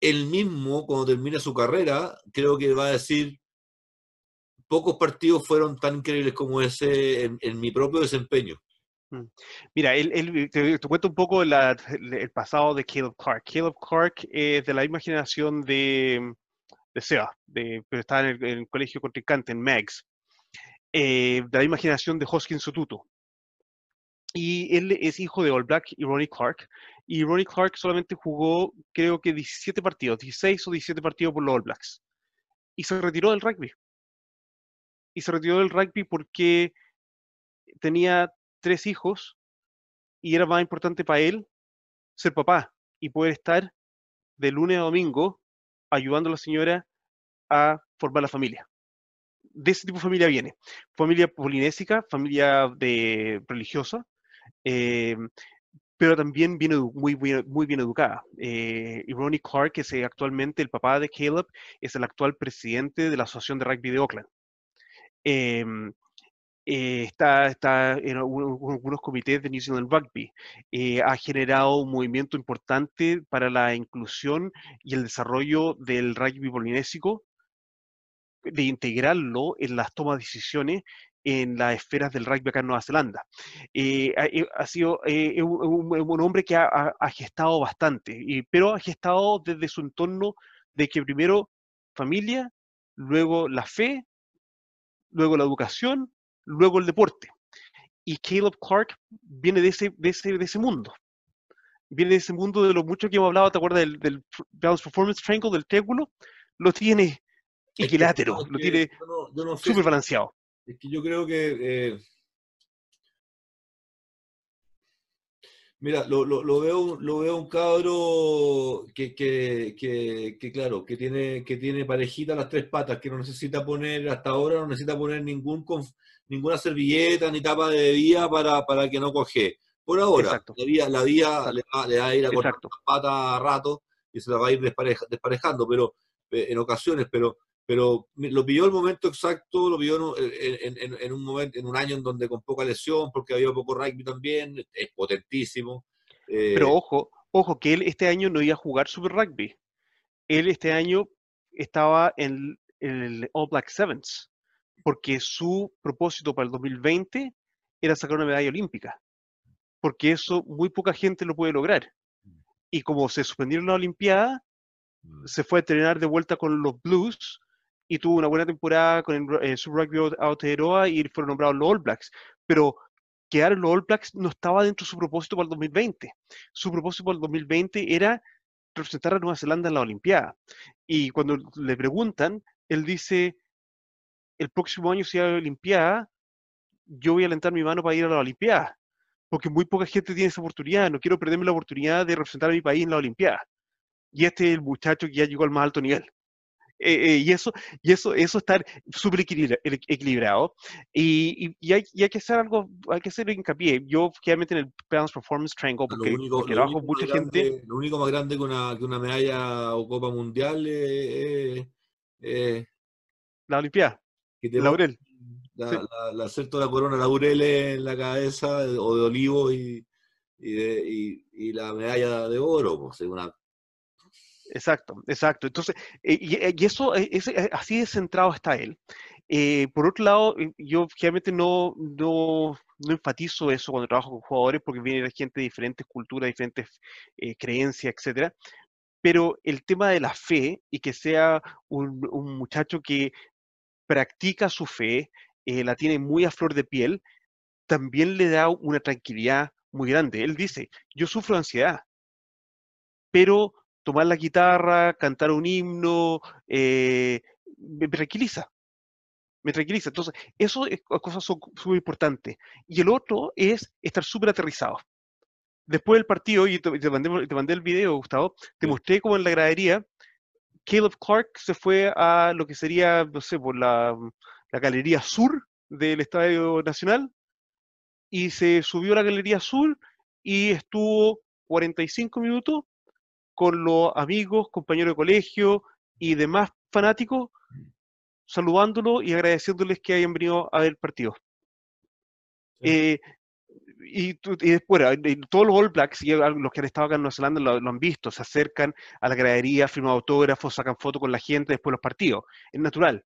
él mismo, cuando termine su carrera, creo que va a decir, pocos partidos fueron tan increíbles como ese en mi propio desempeño. Mm. Mira, él, te, cuento un poco el pasado de Caleb Clark. Caleb Clark es de la misma generación de, de Seba, de, pero está en el, colegio contrincante, en Megs. Eh, de la misma generación de Hoskins Sotuto. Y él es hijo de All Black y Ronnie Clark. Y Ronnie Clark solamente jugó, creo que 17 partidos, 16 o 17 partidos por los All Blacks. Y se retiró del rugby. Y se retiró del rugby porque tenía tres hijos y era más importante para él ser papá y poder estar de lunes a domingo ayudando a la señora a formar la familia. De ese tipo de familia viene. Familia polinésica, familia de, religiosa, eh, pero también viene muy, muy, bien educada. Eh, y Ronnie Clark, que es actualmente el papá de Caleb, es el actual presidente de la Asociación de Rugby de Oakland. Em, eh, está, está en algunos comités de New Zealand Rugby. Eh, ha generado un movimiento importante para la inclusión y el desarrollo del rugby polinésico, de integrarlo en las tomas de decisiones en las esferas del rugby acá en Nueva Zelanda. Eh, ha, sido un, hombre que ha, gestado bastante, pero ha gestado desde su entorno de que primero familia, luego la fe, luego la educación luego el deporte. Y Caleb Clark viene de ese, de ese, de ese mundo. Viene de ese mundo de lo mucho que hemos hablado, ¿te acuerdas del, del Balance Performance Triangle, del triángulo? Lo tiene equilátero, lo tiene súper balanceado. Es que yo creo que... Eh, Mira, lo, lo, veo, lo veo un cabro que, que, que, claro, que tiene, que tiene parejita las tres patas, que no necesita poner, hasta ahora no necesita poner ningún ninguna servilleta ni tapa de vía para, para que no coge. Por ahora, la vía, la vía le, va, le, va, a ir a cortar las patas a rato y se la va a ir desparejando, pero eh, en ocasiones, pero pero lo pilló el momento exacto, lo pilló en, un momento, en un año en donde con poca lesión, porque había poco rugby también, es potentísimo. Eh, Pero ojo, ojo, que él este año no iba a jugar Super Rugby. Él este año estaba en, el All Black Sevens, porque su propósito para el 2020 era sacar una medalla olímpica, porque eso muy poca gente lo puede lograr. Y como se suspendieron la Olimpiada, mm. se fue a entrenar de vuelta con los Blues y tuvo una buena temporada con el, Super Rugby Aotearoa y fueron nombrados los All Blacks. Pero quedar en los All Blacks no estaba dentro de su propósito para el 2020. Su propósito para el 2020 era representar a Nueva Zelanda en la Olimpiada. Y cuando le preguntan, él dice, el próximo año si hay Olimpiada, yo voy a alentar mi mano para ir a la Olimpiada. Porque muy poca gente tiene esa oportunidad. No quiero perderme la oportunidad de representar a mi país en la Olimpiada. Y este es el muchacho que ya llegó al más alto nivel. Eh, eh, y eso, y eso, eso está súper equilibrado. Y, y, hay, y, hay, que hacer algo, hay que hacer hincapié. Yo, obviamente, en el Balance Performance Triangle, porque, lo único, porque mucha gente. lo único más grande que una, que una medalla o Copa Mundial es. la Olimpiada. Laurel. La, la, hacer toda la corona Laurel en la cabeza, o de olivo y, y, y, la medalla de oro, pues, es una Exacto, exacto. Entonces, eh, eh, y, eso, eh, es, así de centrado está él. por otro lado, yo realmente no, no, no, enfatizo eso cuando trabajo con jugadores porque viene gente de diferentes culturas, diferentes creencias, etcétera. Pero el tema de la fe y que sea un, un muchacho que practica su fe, la tiene muy a flor de piel, también le da una tranquilidad muy grande. Él dice, yo sufro ansiedad, pero tomar la guitarra, cantar un himno, eh, me, tranquiliza. Me tranquiliza. Entonces, eso es cosas son súper importantes. Y el otro es estar súper aterrizado. Después del partido, y te, mandé, el video, Gustavo, te mostré como en la gradería, Caleb Clark se fue a lo que sería, no sé, por la, la galería sur del Estadio Nacional y se subió a la galería sur y estuvo 45 minutos con los amigos, compañeros de colegio y demás fanáticos, saludándolos y agradeciéndoles que hayan venido a ver el partido. Eh, y, después, todos los All Blacks y los que han estado acá en Nueva Zelanda lo, han visto, se acercan a la gradería, firman autógrafos, sacan fotos con la gente después de los partidos. Es natural.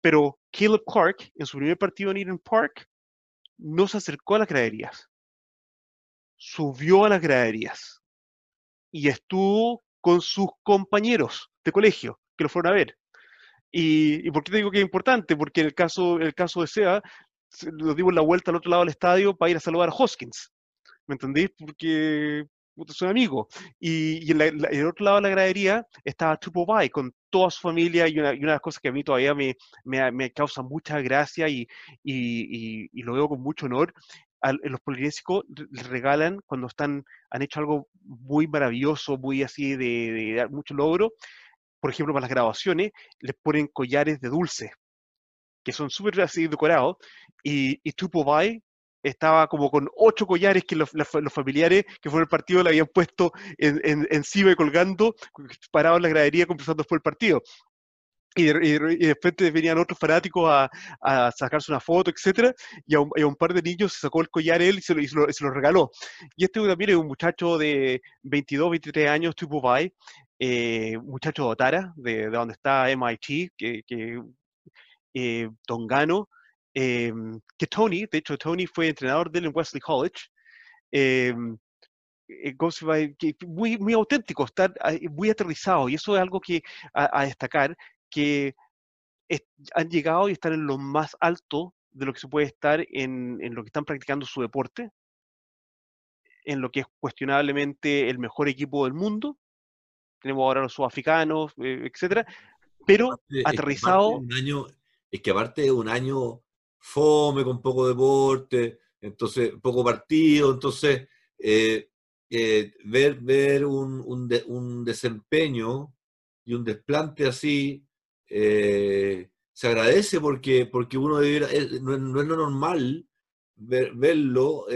Pero Caleb Clark, en su primer partido en Eden Park, no se acercó a las graderías. Subió a las graderías y estuvo con sus compañeros de colegio que lo fueron a ver. ¿Y, por qué te digo que es importante? Porque en el caso, el caso de SEA, nos dimos la vuelta al otro lado del estadio para ir a saludar a Hoskins. ¿Me entendéis? Porque soy amigo. Y, en, el otro lado de la gradería estaba Tupo Bai con toda su familia y una, y una, de las cosas que a mí todavía me, me, me causa mucha gracia y, y, lo veo con mucho honor los polinésicos les regalan cuando están, han hecho algo muy maravilloso, muy así de, dar mucho logro, por ejemplo, para las grabaciones, les ponen collares de dulce, que son súper así decorados, y, y Tupobai estaba como con ocho collares que los, familiares que fueron el partido le habían puesto en, encima y colgando, parados en la gradería conversando después del partido y de, repente venían otros fanáticos a, a, sacarse una foto, etcétera, y a, un, par de niños se sacó el collar él y se lo, se lo, regaló. Y este también es un muchacho de 22, 23 años, tipo Bai, eh, muchacho de Otara, de, de, donde está MIT, que, que eh, Tongano, eh, que Tony, de hecho Tony fue entrenador de él en Wesley College, eh, eh muy, muy auténtico, está muy aterrizado, y eso es algo que a, a destacar, que han llegado y están en lo más alto de lo que se puede estar en, en, lo que están practicando su deporte, en lo que es cuestionablemente el mejor equipo del mundo. Tenemos ahora los sudafricanos, eh, etcétera, pero aterrizado. Año, es que aparte de un año fome con poco deporte, entonces poco partido, entonces eh, eh, ver, ver un, un, desempeño y un desplante así se agradece porque, porque uno debiera, no, no, es lo normal verlo,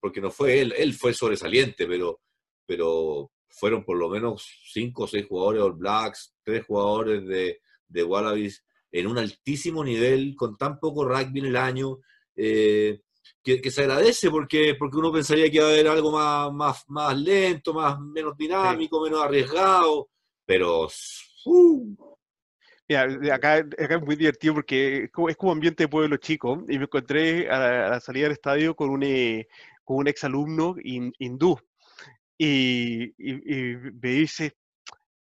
porque no fue él, él fue sobresaliente, pero, pero fueron por lo menos cinco o seis jugadores All Blacks, tres jugadores de, de Wallabies en un altísimo nivel, con tan poco rugby en el año, eh, que, se agradece porque, porque uno pensaría que iba a haber algo más, más, más lento, más, menos dinámico, menos arriesgado, pero... Uh. acá, acá, es muy divertido porque es como, ambiente de pueblo chico y me encontré a la, salida del estadio con un, eh, con un exalumno hindú y, y, me dice,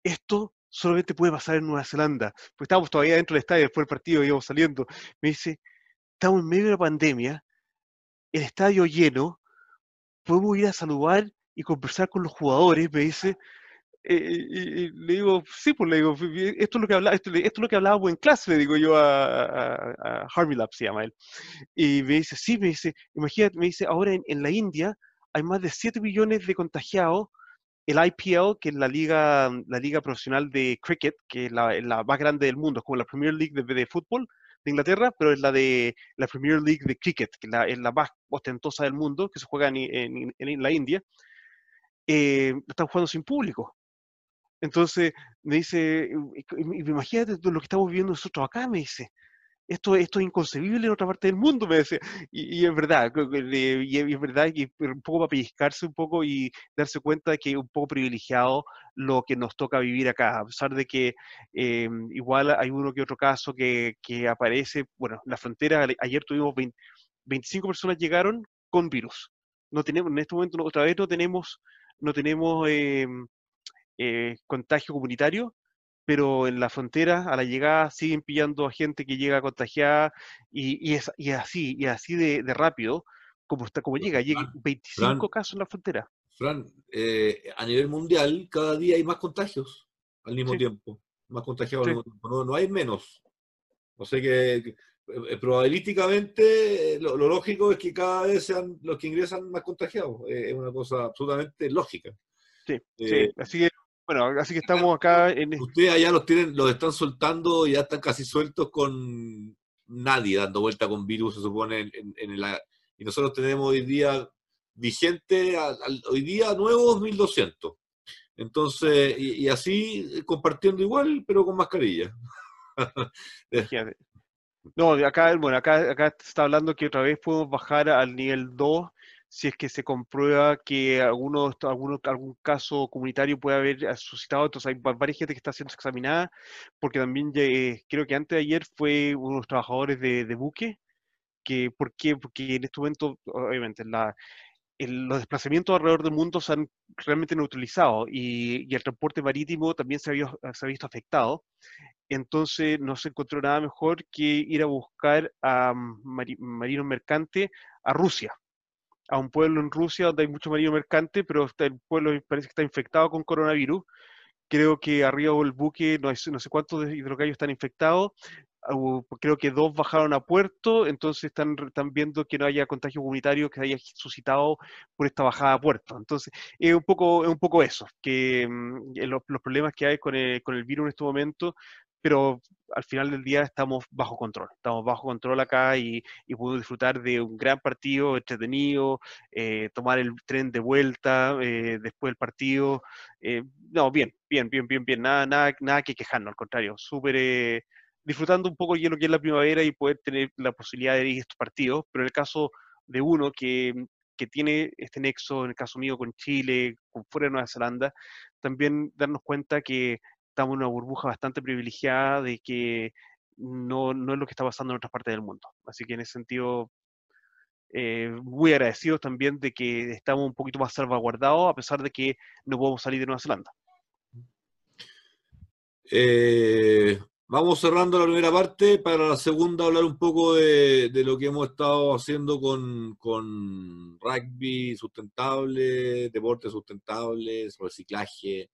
esto solamente puede pasar en Nueva Zelanda, pues estábamos todavía dentro del estadio, después del partido íbamos saliendo, me dice, estamos en medio de la pandemia, el estadio lleno, podemos ir a saludar y conversar con los jugadores, me dice, eh, y, le digo, sí, pues le digo, esto es lo que hablaba, esto, es lo que hablábamos en clase, le digo yo a, a, Harvey Lab, se llama él. Y me dice, sí, me dice, imagínate, me dice, ahora en, en la India hay más de 7 millones de contagiados el IPL, que es la liga, la liga profesional de cricket, que es la, más grande del mundo, es como la Premier League de, fútbol de Inglaterra, pero es la de la Premier League de cricket, que es la, más ostentosa del mundo, que se juega en, la India, eh, están jugando sin público. Entonces me dice, imagínate lo que estamos viviendo nosotros acá, me dice esto, esto es inconcebible en otra parte del mundo, me decía. Y, es verdad, y, es verdad que un poco para pellizcarse un poco y darse cuenta de que es un poco privilegiado lo que nos toca vivir acá, a pesar de que eh, igual hay uno que otro caso que, que aparece, bueno, la frontera, ayer tuvimos 25 personas llegaron con virus. No tenemos, en este momento otra vez no tenemos, no tenemos eh, eh, contagio comunitario, pero en la frontera, a la llegada, siguen pillando a gente que llega contagiada y, y, es, y así, y así de, de, rápido como, está, como llega. Llegan 25 casos en la frontera. Fran, eh, a nivel mundial, cada día hay más contagios al mismo tiempo. Más contagiados al mismo tiempo. No, no, hay menos. O sea que, eh, probabilísticamente lo, lógico es que cada vez sean los que ingresan más contagiados. es una cosa absolutamente lógica. Sí, sí. Así que bueno, así que estamos acá en... Ustedes allá los tienen, los están soltando y ya están casi sueltos con nadie dando vuelta con virus, se supone, en, la... Y nosotros tenemos hoy día vigente, hoy día nuevo 1200. Entonces, y, así compartiendo igual, pero con mascarilla. no, acá, bueno, acá, acá está hablando que otra vez podemos bajar al nivel 2 si es que se comprueba que alguno, alguno, algún caso comunitario puede haber suscitado. Entonces hay varias gente que está siendo examinada, porque también eh, creo que antes de ayer fue uno de los trabajadores de, buque, que, ¿por qué? Porque en este momento, obviamente, la, los desplazamientos alrededor del mundo se han realmente neutralizado y, el transporte marítimo también se ha, se ha visto afectado. Entonces no se encontró nada mejor que ir a buscar a mm, marinos mercantes a Rusia a un pueblo en Rusia donde hay mucho marino mercante, pero el pueblo parece que está infectado con coronavirus. Creo que arriba del buque no, no sé cuántos hidrogallos están infectados. Creo que dos bajaron a puerto, entonces están, están viendo que no haya contagio comunitario que haya suscitado por esta bajada a puerto. Entonces, es un poco, es un poco eso, que mm, los, los, problemas que hay con el, con el virus en este momento pero al final del día estamos bajo control, estamos bajo control acá y, y puedo disfrutar de un gran partido entretenido, eh, tomar el tren de vuelta eh, después del partido. Eh, no, bien, bien, bien, bien, bien, nada, nada, nada que quejarnos, al contrario, súper disfrutando un poco de lo que es la primavera y poder tener la posibilidad de ir a estos partidos, pero en el caso de uno que, que tiene este nexo, en el caso mío con Chile, con fuera de Nueva Zelanda, también darnos cuenta que estamos en una burbuja bastante privilegiada de que no, no, es lo que está pasando en otras partes del mundo. Así que en ese sentido, eh, muy agradecidos también de que estamos un poquito más salvaguardados a pesar de que no podemos salir de Nueva Zelanda. Eh, vamos cerrando la primera parte, para la segunda hablar un poco de, de lo que hemos estado haciendo con, con, rugby sustentable, deporte sustentable, reciclaje,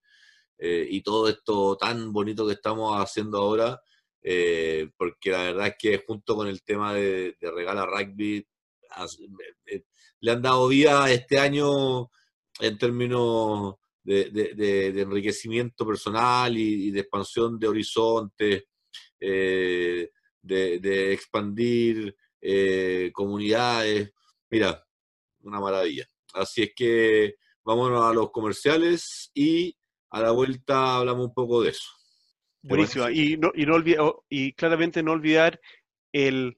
eh, y todo esto tan bonito que estamos haciendo ahora, eh, porque la verdad es que junto con el tema de, de Regala Rugby, le han dado vida este año en términos de, enriquecimiento personal y, de expansión de horizontes, eh, de, expandir eh, comunidades. Mira, una maravilla. Así es que vámonos a los comerciales y a la vuelta hablamos un poco de eso. Buenísimo. Y, no, y, no y claramente no olvidar el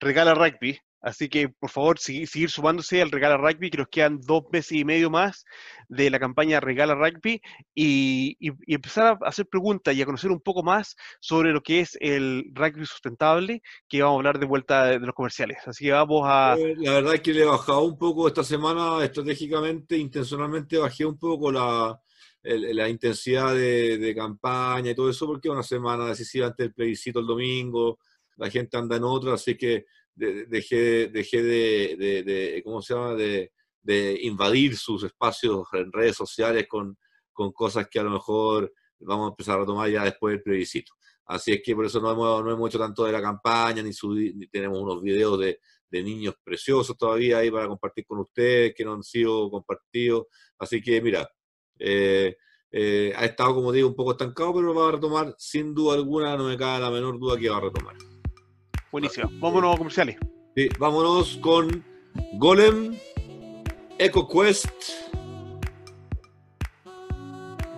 regala rugby, Así que, por favor, seguir, sumándose al Regala Rugby, que nos quedan dos meses y medio más de la campaña Regala Rugby, y, empezar a hacer preguntas y a conocer un poco más sobre lo que es el rugby sustentable, que vamos a hablar de vuelta de, los comerciales. Así que vamos a... Eh, la verdad es que le he bajado un poco esta semana, estratégicamente, intencionalmente bajé un poco la, la intensidad de, de, campaña y todo eso, porque una semana decisiva antes del plebiscito el domingo, la gente anda en otra, así que dejé, dejé de, de, ¿cómo se llama?, de, invadir sus espacios en redes sociales con, con, cosas que a lo mejor vamos a empezar a tomar ya después del plebiscito. Así es que por eso no hemos, no hemos hecho tanto de la campaña, ni, ni tenemos unos videos de, de niños preciosos todavía ahí para compartir con ustedes, que no han sido compartidos. Así que, mira, eh, eh, ha estado, como digo, un poco estancado, pero va a retomar sin duda alguna, no me cabe la menor duda que va a retomar. Buenísimo. Vámonos a comerciales. Sí, vámonos con Golem, EcoQuest,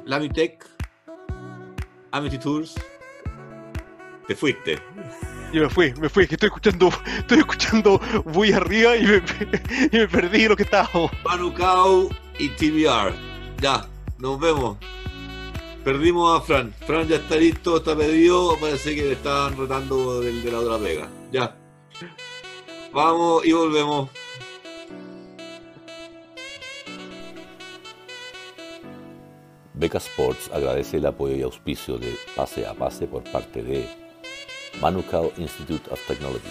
Lamitech, Amity Tours. Te fuiste. Yo me fui, me fui, que estoy escuchando, estoy escuchando muy arriba y me, y me perdí lo que estaba. Manukau y TBR. Ya, nos vemos. Perdimos a Fran. Fran ya está listo, está pedido. Parece que le están rotando del, de la otra pega. Ya. Vamos y volvemos. Beca Sports agradece el apoyo y auspicio de Pase a Pase por parte de Manukau Institute of Technology.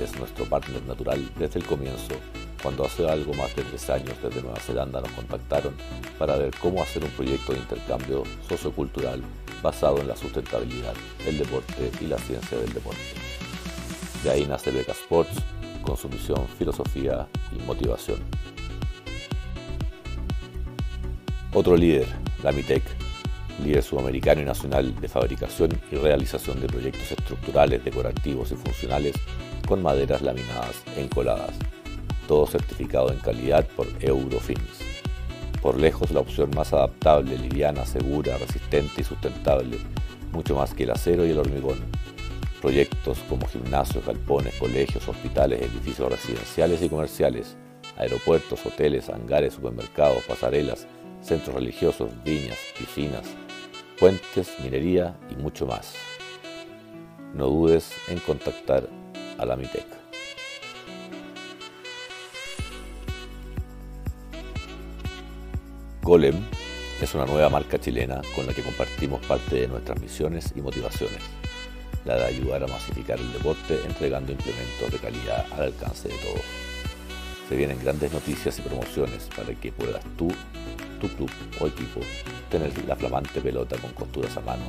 Es nuestro partner natural desde el comienzo cuando hace algo más de tres años desde Nueva Zelanda nos contactaron para ver cómo hacer un proyecto de intercambio sociocultural basado en la sustentabilidad, el deporte y la ciencia del deporte. De ahí nace Beca Sports con su misión, filosofía y motivación. Otro líder, la MITEC, líder sudamericano y nacional de fabricación y realización de proyectos estructurales, decorativos y funcionales con maderas laminadas encoladas todo certificado en calidad por Eurofins. Por lejos la opción más adaptable, liviana, segura, resistente y sustentable, mucho más que el acero y el hormigón. Proyectos como gimnasios, galpones, colegios, hospitales, edificios residenciales y comerciales, aeropuertos, hoteles, hangares, supermercados, pasarelas, centros religiosos, viñas, piscinas, puentes, minería y mucho más. No dudes en contactar a la MITEC. Golem es una nueva marca chilena con la que compartimos parte de nuestras misiones y motivaciones, la de ayudar a masificar el deporte entregando implementos de calidad al alcance de todos. Se vienen grandes noticias y promociones para que puedas tú, tu club o equipo tener la flamante pelota con costuras a mano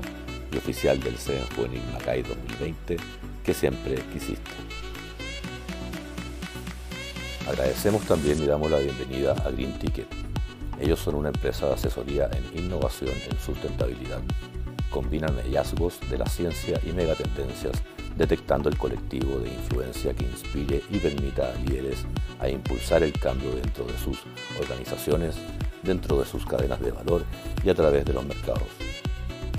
y oficial del CEN Juvenil Macay 2020 que siempre quisiste. Agradecemos también y damos la bienvenida a Green Ticket ellos son una empresa de asesoría en innovación en sustentabilidad. Combinan hallazgos de la ciencia y megatendencias, detectando el colectivo de influencia que inspire y permita a líderes a impulsar el cambio dentro de sus organizaciones, dentro de sus cadenas de valor y a través de los mercados.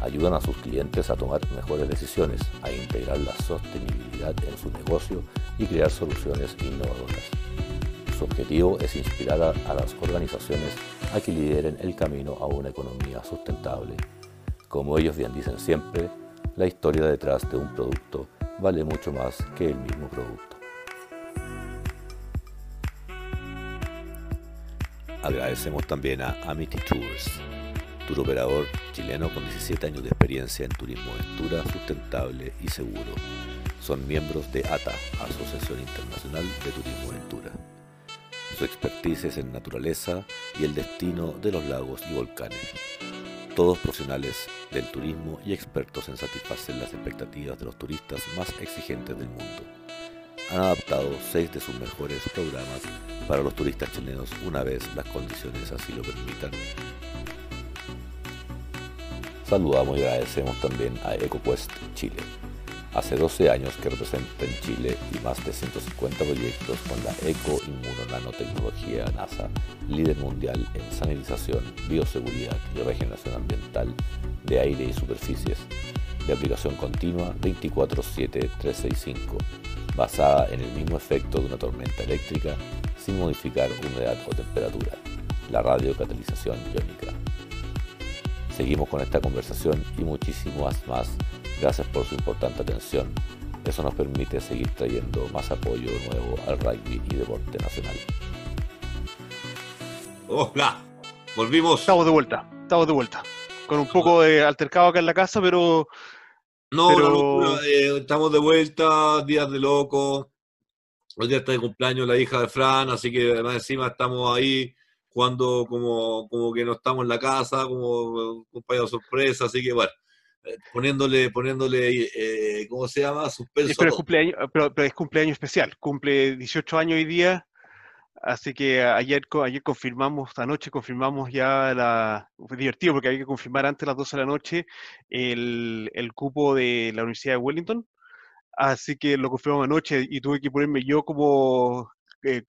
Ayudan a sus clientes a tomar mejores decisiones, a integrar la sostenibilidad en su negocio y crear soluciones innovadoras. Su objetivo es inspirar a, las organizaciones a que lideren el camino a una economía sustentable. Como ellos bien dicen siempre, la historia detrás de un producto vale mucho más que el mismo producto. Agradecemos también a Amity Tours, tour operador chileno con 17 años de experiencia en turismo aventura sustentable y seguro. Son miembros de ATA, Asociación Internacional de Turismo Aventura. Su expertise es en naturaleza y el destino de los lagos y volcanes. Todos profesionales del turismo y expertos en satisfacer las expectativas de los turistas más exigentes del mundo. han adaptado seis de sus mejores programas para los turistas chilenos una vez las condiciones así lo permitan. Saludamos y agradecemos también a EcoQuest Chile. Hace 12 años que representa en Chile y más de 150 proyectos con la Eco Nanotecnología NASA, líder mundial en sanitización, bioseguridad y regeneración ambiental de aire y superficies, de aplicación continua 24-7-365, basada en el mismo efecto de una tormenta eléctrica sin modificar humedad o temperatura, la radiocatalización iónica. Seguimos con esta conversación y muchísimas más Gracias por su importante atención. Eso nos permite seguir trayendo más apoyo nuevo al rugby y deporte nacional. Hola, volvimos. Estamos de vuelta, estamos de vuelta. Con un poco de altercado acá en la casa, pero. No, eh, estamos de vuelta, días de loco. Hoy día está de cumpleaños la hija de Fran, así que además encima estamos ahí jugando como, como que no estamos en la casa, como compañero sorpresa, así que bueno, eh, poniéndole, poniéndole eh, ¿cómo se llama? Suspenso. Pero es, cumpleaños, pero, es cumpleaños especial, cumple 18 años hoy día, así que ayer, ayer confirmamos, anoche confirmamos ya la... Fue divertido porque había que confirmar antes de las 12 de la noche el, el cupo de la Universidad de Wellington, así que lo confirmamos anoche y tuve que ponerme yo como eh,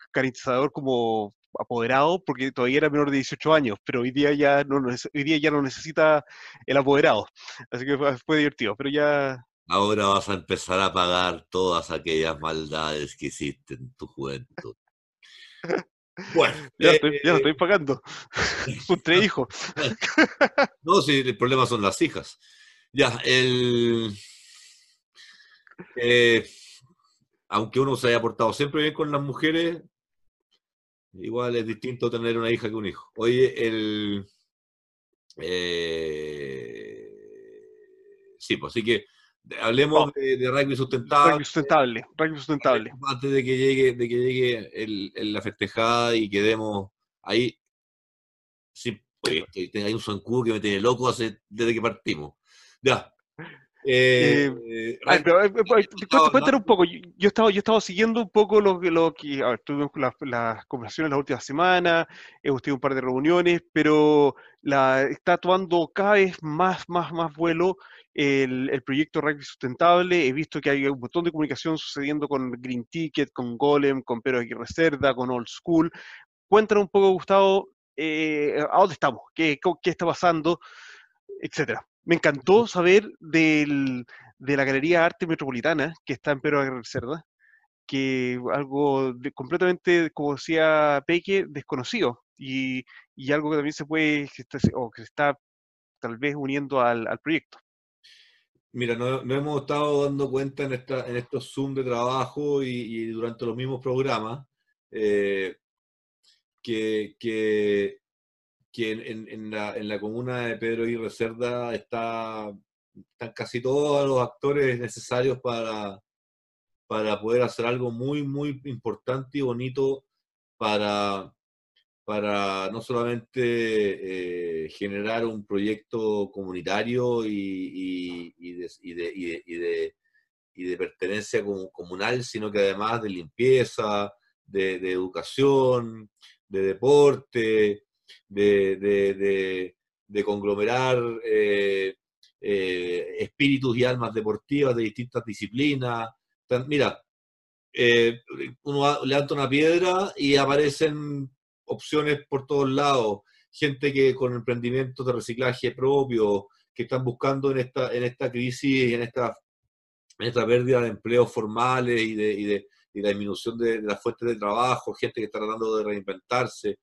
como apoderado porque todavía era menor de 18 años, pero hoy día ya no, hoy día ya no necesita el apoderado. Así que fue, divertido, pero ya... Ahora vas a empezar a pagar todas aquellas maldades que hiciste en tu juventud. Bueno, ya, estoy, lo estoy pagando. Son tres hijos. no, sí, el problema son las hijas. Ya, el. Eh, aunque uno se haya portado siempre bien con las mujeres, Igual es distinto tener una hija que un hijo. Oye, el... Eh, sí, pues así que hablemos oh. de, rugby sustentable. Rugby sustentable, rugby sustentable. Antes de que llegue, de que llegue el, la festejada y quedemos ahí. Sí, oye, hay un zancudo que me tiene loco hace, desde que partimos. Ya, eh, eh, cuéntanos un poco. Yo, estaba, yo estaba siguiendo un poco lo, lo que. A ver, tuvimos las, conversaciones la última semana, hemos tenido un par de reuniones, pero la, está tomando cada vez más, más, más vuelo el, el, proyecto Rugby Sustentable. He visto que hay un montón de comunicación sucediendo con Green Ticket, con Golem, con Pero Aguirre Cerda, con Old School. Cuéntanos un poco, Gustavo, eh, a dónde estamos, qué, qué está pasando, etcétera. Me encantó saber del, de la Galería Arte Metropolitana, que está en Pedro Cerda, que algo completamente, como decía Peque, desconocido, y, y, algo que también se puede, o que se está tal vez uniendo al, al proyecto. Mira, nos no hemos estado dando cuenta en, esta, en estos Zoom de trabajo y, durante los mismos programas eh, que, que, que en, la, en, la, comuna de Pedro y Cerda está, están casi todos los actores necesarios para, para poder hacer algo muy, muy importante y bonito para, para no solamente eh, generar un proyecto comunitario y, y, de, y, de, y, de, y, de, pertenencia comunal, sino que además de limpieza, de educación, de deporte, de, conglomerar eh, eh, espíritus y almas deportivas de distintas disciplinas. Mira, eh, uno levanta una piedra y aparecen opciones por todos lados, gente que con emprendimientos de reciclaje propio, que están buscando en esta, en esta crisis, en esta, en esta pérdida de empleos formales y de, y de, la disminución de, las fuentes de trabajo, gente que está tratando de reinventarse.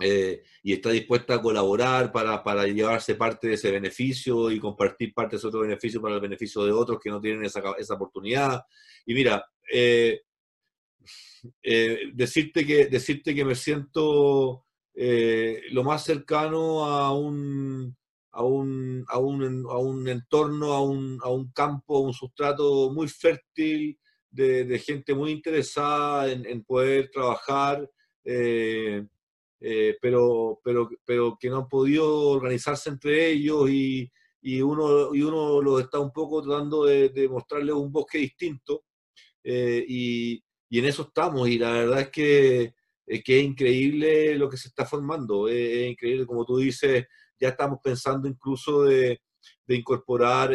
Y está dispuesta a colaborar para, para, llevarse parte de ese beneficio y compartir parte de ese otro beneficio para el beneficio de otros que no tienen esa, esa oportunidad. Y mira, eh, eh, decirte, que, decirte que me siento lo más cercano a un, a un, a un, a un entorno, a un, a un campo, a un sustrato muy fértil de, gente muy interesada en, poder trabajar. Eh, pero, pero, pero que no han podido organizarse entre ellos y, y uno, y uno lo está un poco tratando de, de mostrarles un bosque distinto. y, y, en eso estamos. Y la verdad es que, es que es increíble lo que se está formando. Es, increíble, como tú dices, ya estamos pensando incluso de, de incorporar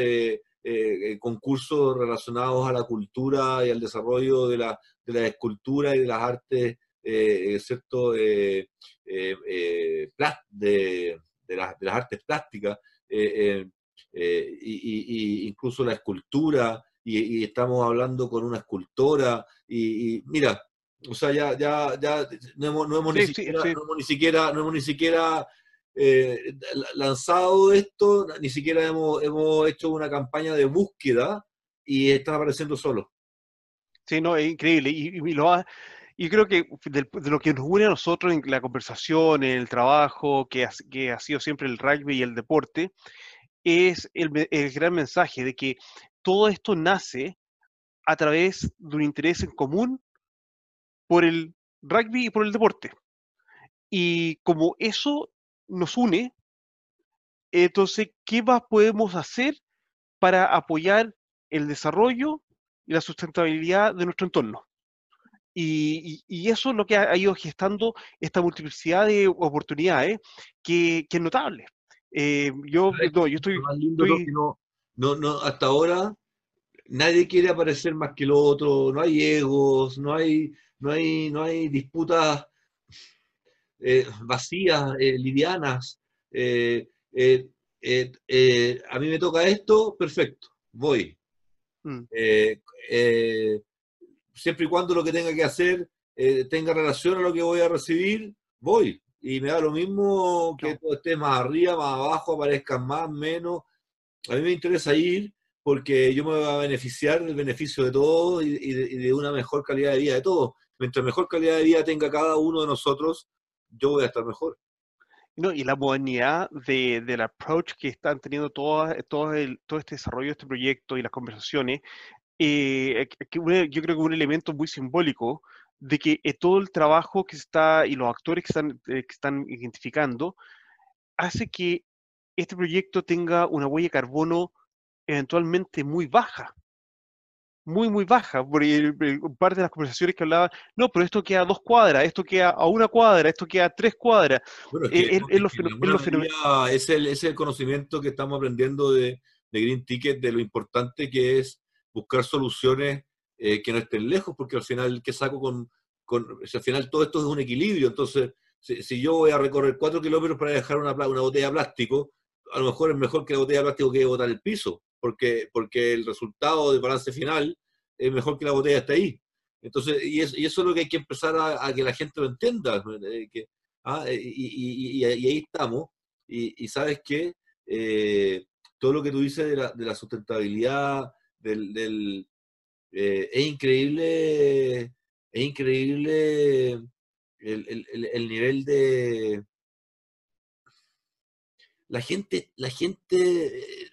concursos relacionados a la cultura y al desarrollo de la, de la escultura y de las artes eh, ¿cierto? Eh, eh, eh de, de, las, de, las, artes plásticas, y, incluso la escultura, y, estamos hablando con una escultora, y, mira, o sea, ya, ya, ya no hemos, no hemos, ni, siquiera, No hemos ni siquiera, no hemos ni siquiera lanzado esto, ni siquiera hemos, hemos hecho una campaña de búsqueda y están apareciendo solo. Sí, no, es increíble. Y, y lo ha, y creo que de, lo que nos une a nosotros en la conversación, en el trabajo, que ha, sido siempre el rugby y el deporte, es el, el, gran mensaje de que todo esto nace a través de un interés en común por el rugby y por el deporte. Y como eso nos une, entonces, ¿qué más podemos hacer para apoyar el desarrollo y la sustentabilidad de nuestro entorno? Y, eso es lo que ha, ido gestando esta multiplicidad de oportunidades que, es notable. Eh, yo, no, yo estoy... No, no, hasta ahora nadie quiere aparecer más que el otro, no hay egos, no hay, no hay, no hay disputas eh, vacías, eh, livianas. a mí me toca esto, perfecto, voy. Mm siempre y cuando lo que tenga que hacer eh, tenga relación a lo que voy a recibir, voy. Y me da lo mismo que todo esté más arriba, más abajo, aparezcan más, menos. A mí me interesa ir porque yo me voy a beneficiar del beneficio de todos y, de, una mejor calidad de vida de todos. Mientras mejor calidad de vida tenga cada uno de nosotros, yo voy a estar mejor. No, y la modernidad de, del approach que están teniendo todo, todo, el, todo este desarrollo de este proyecto y las conversaciones eh, yo creo que un elemento muy simbólico de que eh, todo el trabajo que está y los actores que están, eh, que están identificando hace que este proyecto tenga una huella de carbono eventualmente muy baja. Muy, muy baja. Porque parte de las conversaciones que hablaba, no, pero esto queda a dos cuadras, esto queda a una cuadra, esto queda a tres cuadras. es, el, es el conocimiento que estamos aprendiendo de, de Green Ticket, de lo importante que es buscar soluciones eh, que no estén lejos, porque al final, ¿qué saco con, con al final todo esto es un equilibrio? Entonces, si, yo voy a recorrer cuatro kilómetros para dejar una, una, botella de plástico, a lo mejor es mejor que la botella de plástico quede botar el piso, porque, porque el resultado del balance final es mejor que la botella esté ahí. Entonces, y, es, y eso es lo que hay que empezar a, que la gente lo entienda. Eh, que, ah, y, y, ahí estamos. Y, sabes que eh, todo lo que tú dices de la, de la sustentabilidad, del, eh, es increíble, es increíble el, nivel de la gente, la gente eh,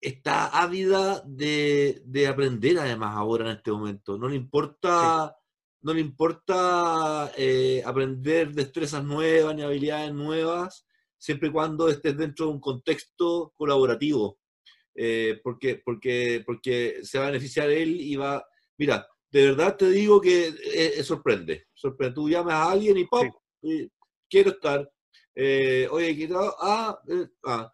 está ávida de, aprender además ahora en este momento. No le importa, no le importa eh, aprender destrezas nuevas ni habilidades nuevas, siempre y cuando estés dentro de un contexto colaborativo. Eh, porque, porque, porque se va a beneficiar él y va... Mira, de verdad te digo que eh, sorprende. sorprende. Tú llamas a alguien y ¡pop! quiero estar. Eh, oye, ah, ah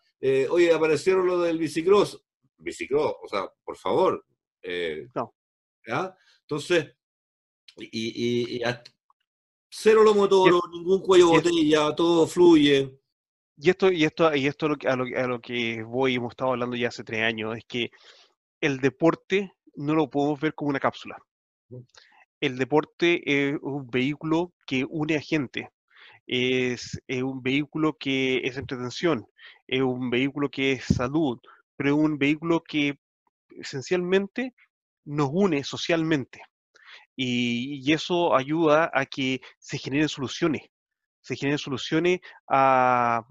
oye, aparecieron lo del bicicross. Bicicross, o sea, por favor. no. ¿ya? Entonces, y, y, cero lomo toro, ningún cuello botella, todo fluye. Y esto, y esto, y esto a, lo, a lo que voy, hemos estado hablando ya hace tres años, es que el deporte no lo podemos ver como una cápsula. El deporte es un vehículo que une a gente, es, un vehículo que es entretención, es un vehículo que es salud, pero es un vehículo que esencialmente nos une socialmente. y, eso ayuda a que se generen soluciones se generen soluciones a,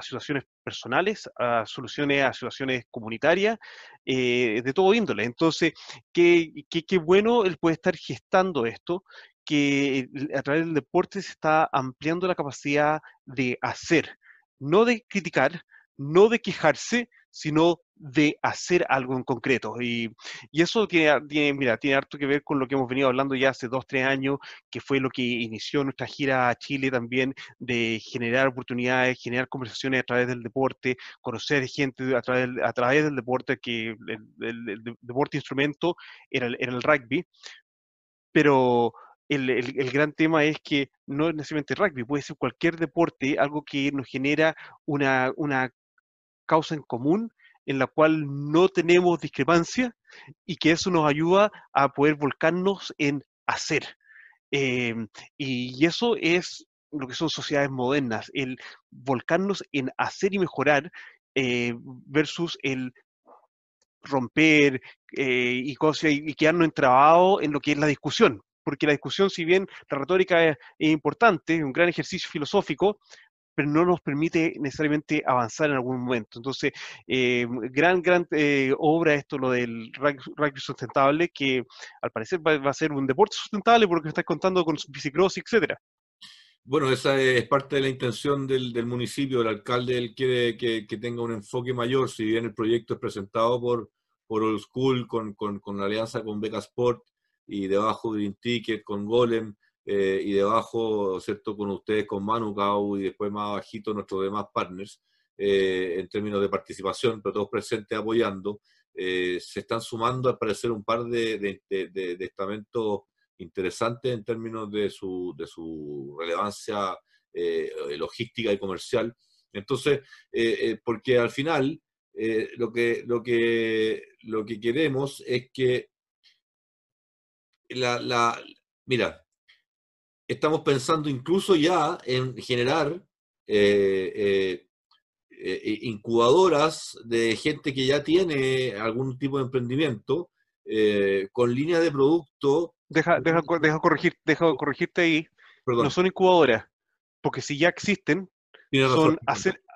situaciones personales, a soluciones a situaciones comunitarias, eh, de todo índole. Entonces, qué, qué, bueno él puede estar gestando esto, que a través del deporte se está ampliando la capacidad de hacer, no de criticar, no de quejarse, sino de hacer algo en concreto. Y, eso tiene, tiene, mira, tiene harto que ver con lo que hemos venido hablando ya hace dos, tres años, que fue lo que inició nuestra gira a Chile también, de generar oportunidades, generar conversaciones a través del deporte, conocer gente a través, a través del deporte, que el, deporte instrumento era el, era el rugby, pero el, el, gran tema es que no es necesariamente rugby, puede ser cualquier deporte, algo que nos genera una, una causa en común en la cual no tenemos discrepancia y que eso nos ayuda a poder volcarnos en hacer. Em, y eso es lo que son sociedades modernas, el volcarnos en hacer y mejorar eh, versus el romper eh, y, cosas, y quedarnos entrabados en lo que es la discusión. Porque la discusión, si bien la retórica es, es importante, es un gran ejercicio filosófico, pero no nos permite necesariamente avanzar en algún momento. Entonces, eh, gran, gran eh, obra esto, lo del rugby, sustentable, que al parecer va, a ser un deporte sustentable porque está contando con bicicross, etcétera. Bueno, esa es parte de la intención del, municipio. El alcalde él quiere que, tenga un enfoque mayor, si bien el proyecto es presentado por, por Old School con, con, con la alianza con Beca Sport y debajo Green Ticket con Golem, eh, y debajo, ¿cierto? Con ustedes, con Manukau y después más bajito nuestros demás partners eh, en términos de participación, pero todos presentes apoyando. Eh, se están sumando al parecer un par de, de, estamentos interesantes en términos de su, de su relevancia logística y comercial. Entonces, porque al final lo, que, lo, que, lo que queremos es que la, la, mira, estamos pensando incluso ya en generar eh, eh, eh, incubadoras de gente que ya tiene algún tipo de emprendimiento con línea de producto. Deja, deja, deja, corregir, deja corregirte ahí. No son incubadoras, porque si ya existen, son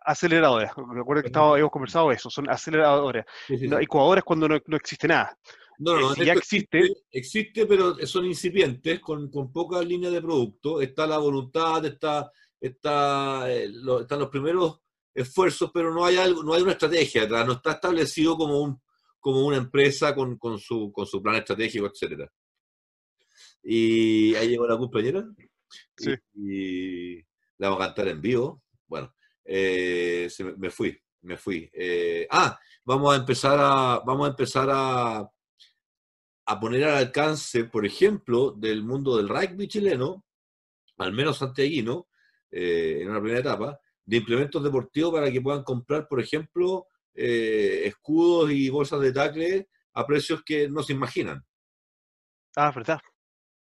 aceleradoras. Recuerda que estaba, hemos conversado eso, son aceleradoras. incubadoras cuando no, no existe nada. No, no, ya existe. Existe, pero son incipientes, con, con pocas líneas de producto. Está la voluntad, está, está, eh, están los primeros esfuerzos, pero no hay algo, no hay una estrategia no está establecido como, un, como una empresa con, con, su, con su plan estratégico, etcétera. Y ahí llegó la compañera. Sí. Y, la vamos a cantar en vivo. Bueno, eh, me, fui, me fui. Eh, ah, vamos a empezar a, vamos a empezar a, a poner al alcance, por ejemplo, del mundo del rugby chileno, al menos santiaguino, eh, en una primera etapa, de implementos deportivos para que puedan comprar, por ejemplo, eh, escudos y bolsas de tackle a precios que no se imaginan. Ah, verdad.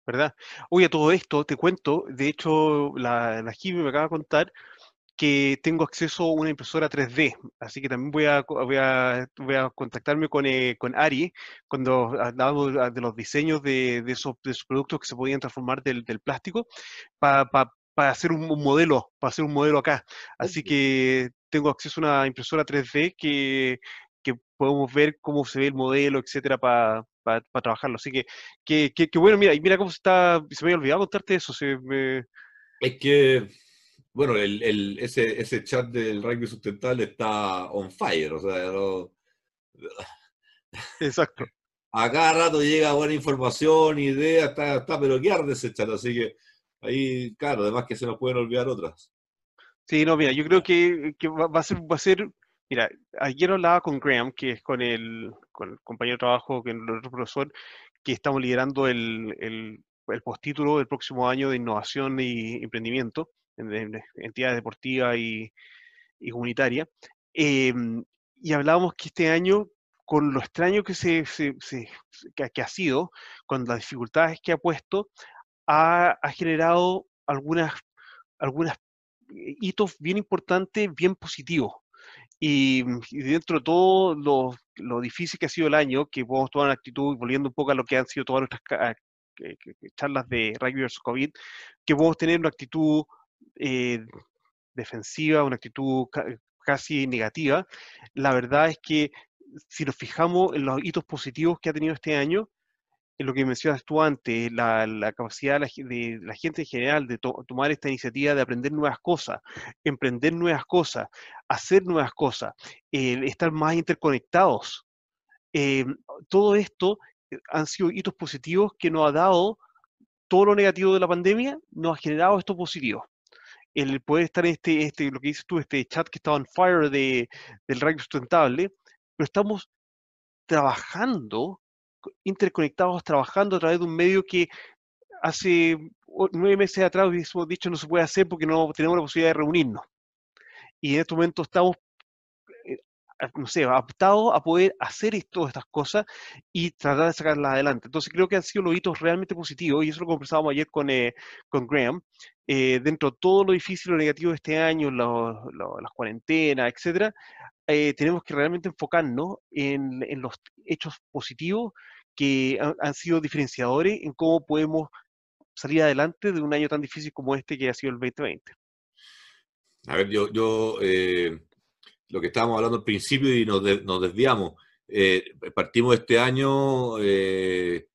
¿Verdad? Oye, todo esto te cuento, de hecho, la, la me acaba de contar que tengo acceso a una impresora 3D, así que también voy a, voy a, voy a contactarme con, eh, con Ari cuando hablamos de los diseños de, de, esos, de, esos, productos que se podían transformar del, del plástico para hacer un, modelo, para hacer un modelo acá. Así que tengo acceso a una impresora 3D que, que podemos ver cómo se ve el modelo, etcétera, para para trabajarlo. Así que, que, que, bueno, mira, y mira cómo se está, se me había olvidado contarte eso. Se me... Es que bueno, el, el, ese, ese chat del rugby sustentable está on fire, o sea, Exacto. A cada rato llega buena información, idea, está, está pero qué arde ese chat, así que ahí, claro, además que se nos pueden olvidar otras. Sí, no, mira, yo creo que, que va, a ser, va a ser, mira, ayer hablaba con Graham, que es con el, con el compañero de trabajo, que es otro profesor, que estamos liderando el, el, el postítulo del próximo año de innovación y emprendimiento en, entidades deportivas y, y comunitarias. Em, y hablábamos que este año, con lo extraño que, se, que, ha sido, con las dificultades que ha puesto, ha, ha generado algunas, algunas hitos bien importantes, bien positivos. Y, dentro de todo lo, lo, difícil que ha sido el año, que podemos tomar una actitud, volviendo un poco a lo que han sido todas nuestras charlas de rugby versus COVID, que podemos tener una actitud eh, defensiva, una actitud casi negativa, la verdad es que si nos fijamos en los hitos positivos que ha tenido este año, en lo que mencionas tú antes, la, capacidad de la, gente en general de tomar esta iniciativa de aprender nuevas cosas, emprender nuevas cosas, hacer nuevas cosas, estar más interconectados. Eh, todo esto eh, han sido hitos positivos que nos ha dado todo lo negativo de la pandemia, nos ha generado esto positivo. El poder estar en este, este, lo que dices tú, este chat que estaba en fire de, del ranking sustentable, pero estamos trabajando interconectados trabajando a través de un medio que hace nueve meses atrás hubiésemos dicho no se puede hacer porque no tenemos la posibilidad de reunirnos. Y en este momento estamos, no sé, adaptados a poder hacer todas estas cosas y tratar de sacarlas adelante. Entonces creo que han sido los hitos realmente positivos y eso lo conversábamos ayer con, eh, con Graham. Eh, dentro de todo lo difícil, lo negativo de este año, las cuarentenas, etcétera, tenemos que realmente enfocarnos en, en, los hechos positivos que han, sido diferenciadores en cómo podemos salir adelante de un año tan difícil como este que ha sido el 2020. A ver, yo, yo eh, lo que estábamos hablando al principio y nos, desviamos, eh, partimos este año eh,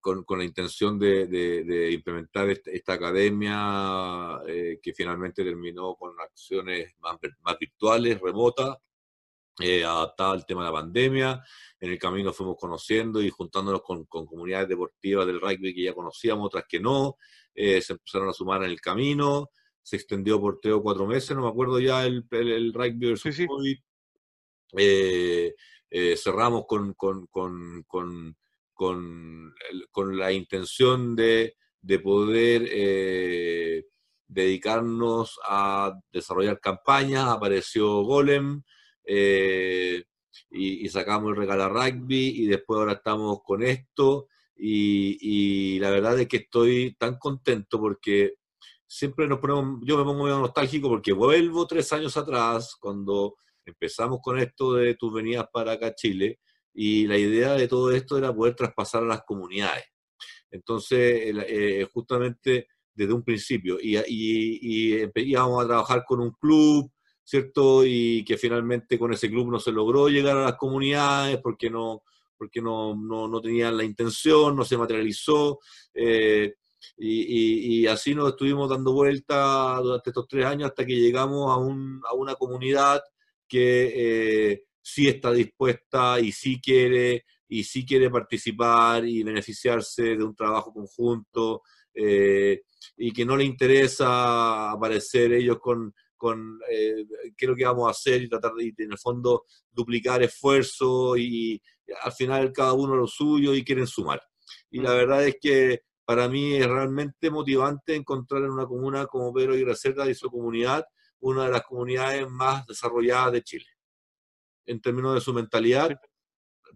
con, la intención de, implementar esta, academia que finalmente terminó con acciones más, más virtuales, remotas, adaptada al tema de la pandemia. En el camino fuimos conociendo y juntándonos con, comunidades deportivas del rugby que ya conocíamos, otras que no, eh, se empezaron a sumar en el camino, se extendió por tres o cuatro meses, no me acuerdo ya el, el, rugby versus sí, eh, eh, cerramos con, con, con, con, la intención de, de poder dedicarnos a desarrollar campañas, apareció Golem, y, sacamos el regalo rugby y después ahora estamos con esto y, la verdad es que estoy tan contento porque siempre nos ponemos, yo me pongo medio nostálgico porque vuelvo tres años atrás cuando empezamos con esto de tus venidas para acá Chile y la idea de todo esto era poder traspasar a las comunidades. Entonces, eh, justamente desde un principio, y, y, y, íbamos a trabajar con un club, ¿cierto? Y que finalmente con ese club no se logró llegar a las comunidades porque no, porque no, no, tenían la intención, no se materializó. Eh, y, y, así nos estuvimos dando vuelta durante estos tres años hasta que llegamos a, un, a una comunidad que eh, sí está dispuesta y sí quiere y sí quiere participar y beneficiarse de un trabajo conjunto eh, y que no le interesa aparecer ellos con, con eh, qué es lo que vamos a hacer y tratar de, en el fondo, duplicar esfuerzo y, al final cada uno lo suyo y quieren sumar. Y la verdad es que para mí es realmente motivante encontrar en una comuna como Pedro y Gracerda y su comunidad una de las comunidades más desarrolladas de Chile. En términos de su mentalidad,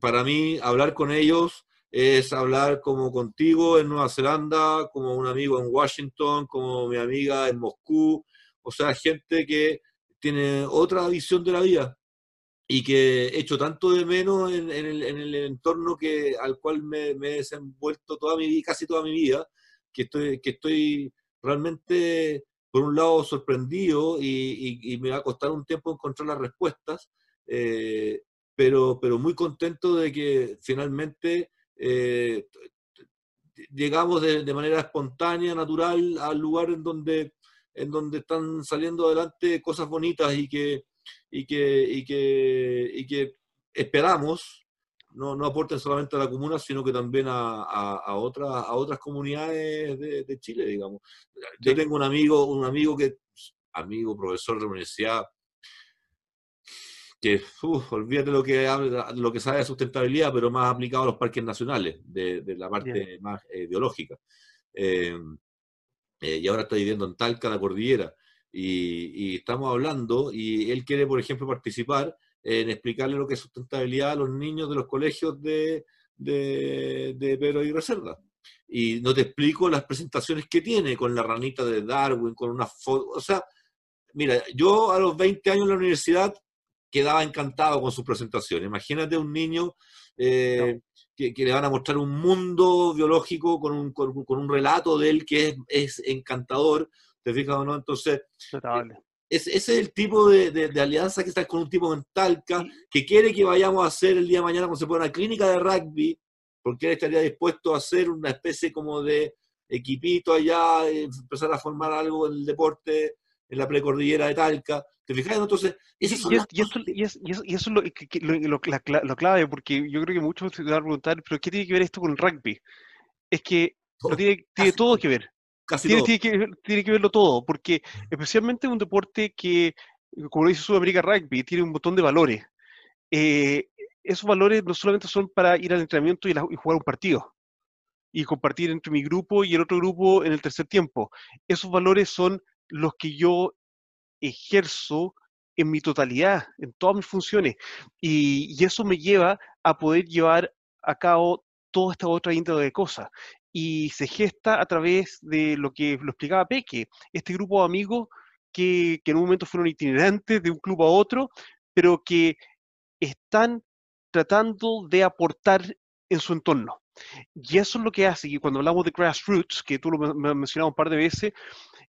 para mí hablar con ellos es hablar como contigo en Nueva Zelanda, como un amigo en Washington, como mi amiga en Moscú, o sea, gente que tiene otra visión de la vida y que he hecho tanto de menos en, el, entorno que, al cual me, he desenvuelto toda mi, casi toda mi vida, que estoy, que estoy realmente, por un lado, sorprendido y, me va a costar un tiempo encontrar las respuestas, eh, pero, pero muy contento de que finalmente eh, llegamos de, de, manera espontánea, natural, al lugar en donde en donde están saliendo adelante cosas bonitas y que, y que, y que, y que esperamos no, no aporten solamente a la comuna, sino que también a, a, otras, a otras comunidades de, Chile, digamos. Yo tengo un amigo, un amigo que, amigo, profesor de la universidad, que, olvídate lo que, lo que sabe de sustentabilidad, pero más aplicado a los parques nacionales, de, de la parte más eh, biológica. Eh, eh, y ahora está viviendo en Talca, la cordillera, y, estamos hablando, y él quiere, por ejemplo, participar en explicarle lo que es sustentabilidad a los niños de los colegios de, de, de Pedro y Reserva. Y no te explico las presentaciones que tiene con la ranita de Darwin, con una foto. O sea, mira, yo a los 20 años en la universidad quedaba encantado con sus presentaciones. Imagínate un niño eh, que, le van a mostrar un mundo biológico con un, con, un relato de él que es, es, encantador, ¿te fijas o no? Entonces, ese es el tipo de, de, alianza que está con un tipo en Talca, que quiere que vayamos a hacer el día de mañana cuando se pone una clínica de rugby, porque él estaría dispuesto a hacer una especie como de equipito allá, empezar a formar algo en el deporte, en la precordillera de Talca. ¿Te fijas? Entonces, y, eso, es lo, lo, clave, porque yo creo que muchos se van a preguntar, ¿pero qué tiene que ver esto con el rugby? Es que tiene, todo que ver. Casi tiene, todo. Tiene, que, tiene que verlo todo, porque especialmente un deporte que, como dice Sudamérica Rugby, tiene un montón de valores. Eh, esos valores no solamente son para ir al entrenamiento y, y, jugar un partido y compartir entre mi grupo y el otro grupo en el tercer tiempo. Esos valores son los que yo ejerzo en mi totalidad, en todas mis funciones. Y, eso me lleva a poder llevar a cabo toda esta otra índole de cosas. Y se gesta a través de lo que lo explicaba Peque, este grupo de amigos que, que en un momento fueron itinerantes de un club a otro, pero que están tratando de aportar en su entorno. Y eso es lo que hace, y cuando hablamos de grassroots, que tú lo has mencionado un par de veces,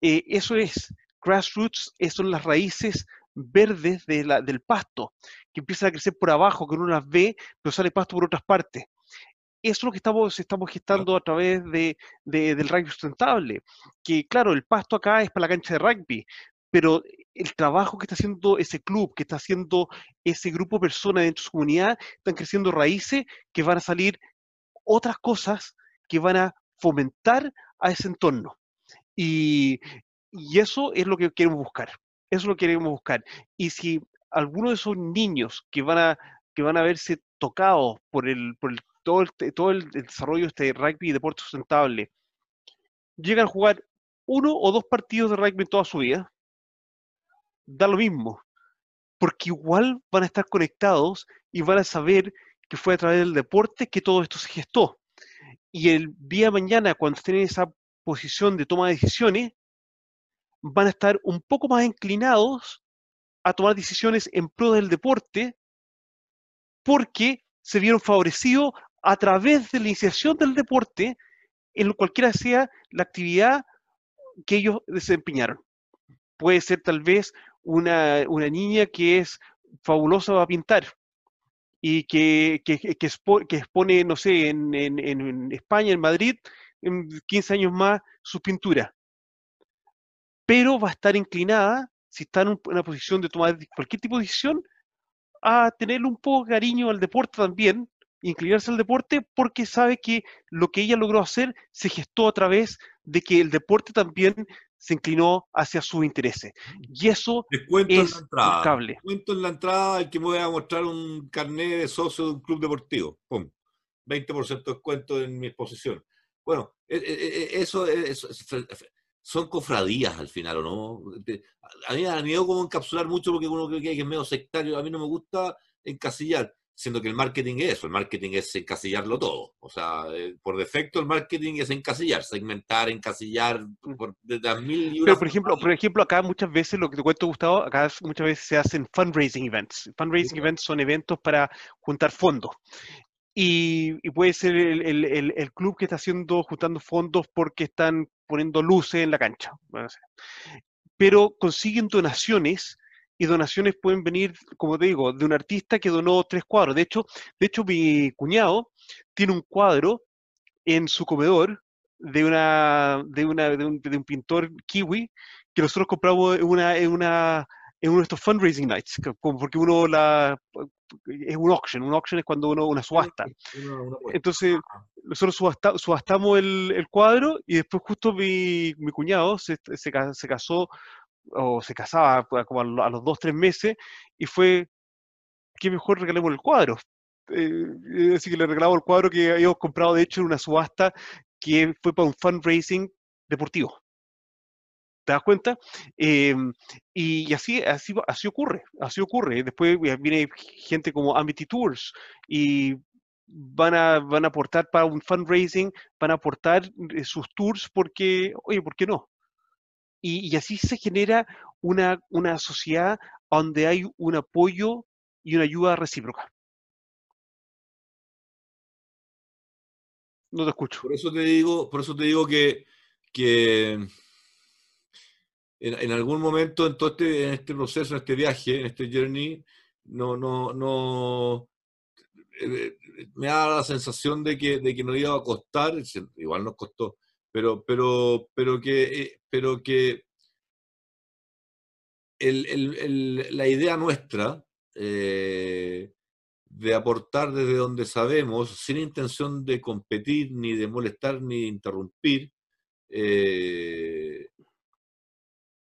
eh, eso es, grassroots son las raíces verdes del pasto, que empiezan a crecer por abajo, que uno las ve, pero sale pasto por otras partes. Eso es lo que estamos, estamos gestando a través de, del rugby sustentable, que claro, el pasto acá es para la cancha de rugby, pero el trabajo que está haciendo ese club, que está haciendo ese grupo de personas dentro de su comunidad, están creciendo raíces que van a salir otras cosas que van a fomentar a ese entorno. Y, eso es lo que queremos buscar. Eso es lo que queremos buscar. Y si alguno de esos niños que van a, que van a verse tocados por, el, por todo, el, todo el desarrollo de este rugby y deporte sustentable, llegan a jugar uno o dos partidos de rugby en toda su vida, da lo mismo, porque igual van a estar conectados y van a saber que fue a través del deporte que todo esto se gestó. Y el día de mañana, cuando estén en esa posición de toma de decisiones, van a estar un poco más inclinados a tomar decisiones en pro del deporte porque se vieron favorecidos a través de la iniciación del deporte en cualquiera sea la actividad que ellos desempeñaron. Puede ser tal vez una, una niña que es fabulosa a pintar y que, que, que, expone, no sé, en, en, en, España, en Madrid, en 15 años más, su pintura. Pero va a estar inclinada, si está en una posición de tomar cualquier tipo de decisión, a tener un poco de cariño al deporte también, inclinarse al deporte, porque sabe que lo que ella logró hacer se gestó a través de que el deporte también se inclinó hacia sus intereses. Y eso es en la entrada. Descuento en la entrada el que me voy a mostrar un carnet de socio de un club deportivo. ¡Pum! 20% de descuento en mi exposición. Bueno, e, e, e, eso, son cofradías al final, ¿o no? A mí me han ido como encapsular mucho porque uno cree que es medio sectario. A mí no me gusta encasillar siendo que el marketing es eso, el marketing es encasillarlo todo. O sea, eh, por defecto el marketing es encasillar, segmentar, encasillar, mm. por, de las mil Pero por ejemplo, por ejemplo, acá muchas veces, lo que te cuento Gustavo, acá muchas veces se hacen fundraising events. Fundraising events son eventos para juntar fondos. Y, puede ser el, el, el, club que está haciendo, juntando fondos porque están poniendo luces en la cancha. Pero consiguen donaciones y donaciones pueden venir, como te digo, de un artista que donó tres cuadros. De hecho, de hecho mi cuñado tiene un cuadro en su comedor de una de una de un, pintor kiwi que nosotros compramos en una en una en uno de estos fundraising nights, porque uno la es un auction, un auction es cuando uno una subasta. Entonces, nosotros subastamos el, el, cuadro y después justo mi, mi cuñado se, se, se casó o se casaba como a los dos, tres meses, y fue, qué mejor regalemos el cuadro. Eh, así que le regalamos el cuadro que habíamos comprado, de hecho, en una subasta que fue para un fundraising deportivo. ¿Te das cuenta? Em, y, así, así, ocurre, así ocurre. Después viene gente como Amity Tours y van a, van a aportar para un fundraising, van a aportar eh, sus tours porque, oye, ¿por qué no? Y, así se genera una, una sociedad donde hay un apoyo y una ayuda recíproca. No te escucho. Por eso te digo, por eso te digo que, que en, algún momento en todo este, en este proceso, en este viaje, en este journey, no, no, no, eh, me da la sensación de que, de que nos iba a costar, igual nos costó, pero, pero, pero que, pero que la idea nuestra de aportar desde donde sabemos, sin intención de competir, ni de molestar, ni de interrumpir,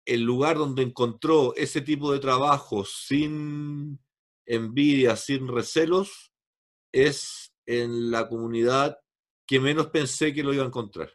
el lugar donde encontró ese tipo de trabajo sin envidia, sin recelos, es en la comunidad que menos pensé que lo iba a encontrar.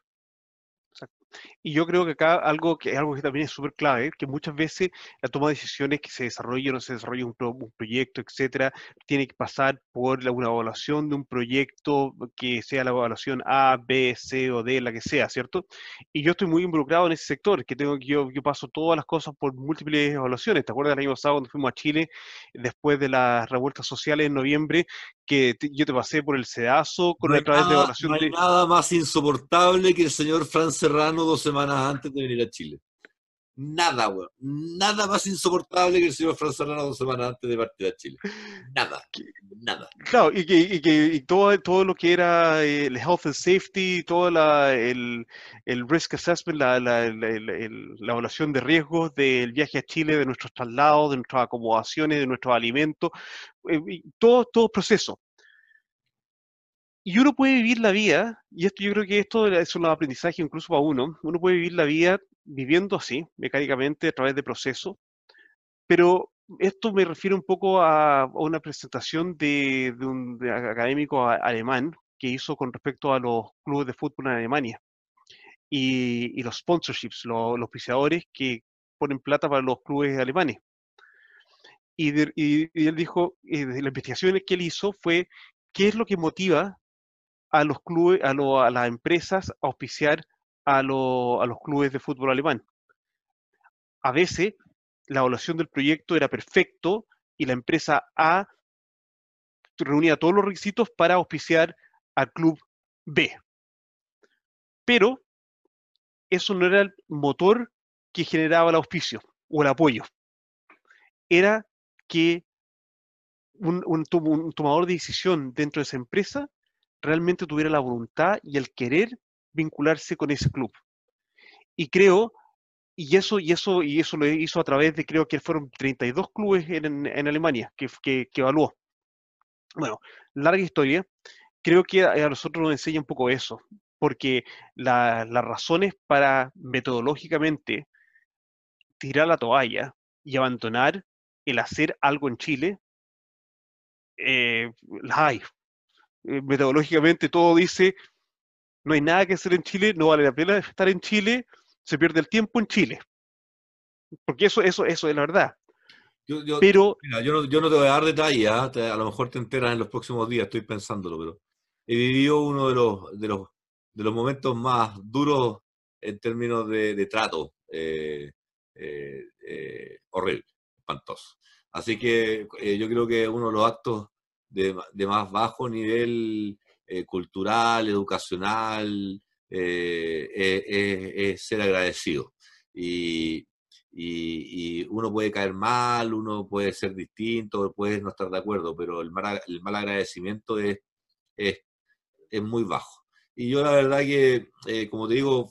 Y yo creo que acá algo que, algo que también es súper clave, que muchas veces la toma de decisiones que se desarrolla o no se desarrolla un, proyecto, etcétera, tiene que pasar por una evaluación de un proyecto que sea la evaluación A, B, C o D, la que sea, ¿cierto? Y yo estoy muy involucrado en ese sector, que tengo yo, yo paso todas las cosas por múltiples evaluaciones. ¿Te acuerdas del año pasado cuando fuimos a Chile después de las revueltas sociales en noviembre? que yo te pasé por el sedazo con no a través de evaluación no hay nada más insoportable que el señor Fran Serrano dos semanas antes de venir a Chile. Nada, weón. Nada más insoportable que el señor Fran Serrano dos semanas antes de partir a Chile. Nada. Nada. Claro, y que, y que y todo, todo lo que era eh, el health and safety, todo la, el, el risk assessment, la, la, la, evaluación de riesgos del viaje a Chile, de nuestros traslados, de nuestras acomodaciones, de nuestros alimentos, eh, todo, todo proceso. Y uno puede vivir la vida, y esto yo creo que esto es un aprendizaje incluso para uno, uno puede vivir la vida viviendo así, mecánicamente, a través de procesos, pero esto me refiere un poco a, una presentación de, un académico alemán que hizo con respecto a los clubes de fútbol en Alemania y, los sponsorships, los, los que ponen plata para los clubes alemanes. Y, él dijo, y de las investigaciones que él hizo fue qué es lo que motiva a los clubes, a, las empresas a auspiciar a, los clubes de fútbol alemán. A veces la evaluación del proyecto era perfecto y la empresa A reunía todos los requisitos para auspiciar al club B. Pero eso no era el motor que generaba el auspicio o el apoyo. Era que un, tomador de decisión dentro de esa empresa realmente tuviera la voluntad y el querer vincularse con ese club. Y creo, y eso, y eso, y eso lo hizo a través de, creo que fueron 32 clubes en, Alemania que, que, evaluó. Bueno, larga historia. Creo que a, nosotros nos enseña un poco eso, porque las razones para metodológicamente tirar la toalla y abandonar el hacer algo en Chile, eh, las hay. Eh, metodológicamente todo dice, no hay nada que hacer en Chile, no vale la pena estar en Chile, se pierde el tiempo en Chile. Porque eso, eso, eso es la verdad. Yo, pero, yo, no, yo, no, te voy a dar detalles, ¿ah? a lo mejor te enteras en los próximos días, estoy pensándolo, pero he vivido uno de los, de los, de los momentos más duros en términos de, trato. Eh, eh, horrible, espantoso. Así que yo creo que uno de los actos de, más bajo nivel eh, cultural, educacional, eh, es, ser agradecido. Y, uno puede caer mal, uno puede ser distinto, puede no estar de acuerdo, pero el mal, el mal agradecimiento es, es, muy bajo. Y yo la verdad que, eh, como te digo,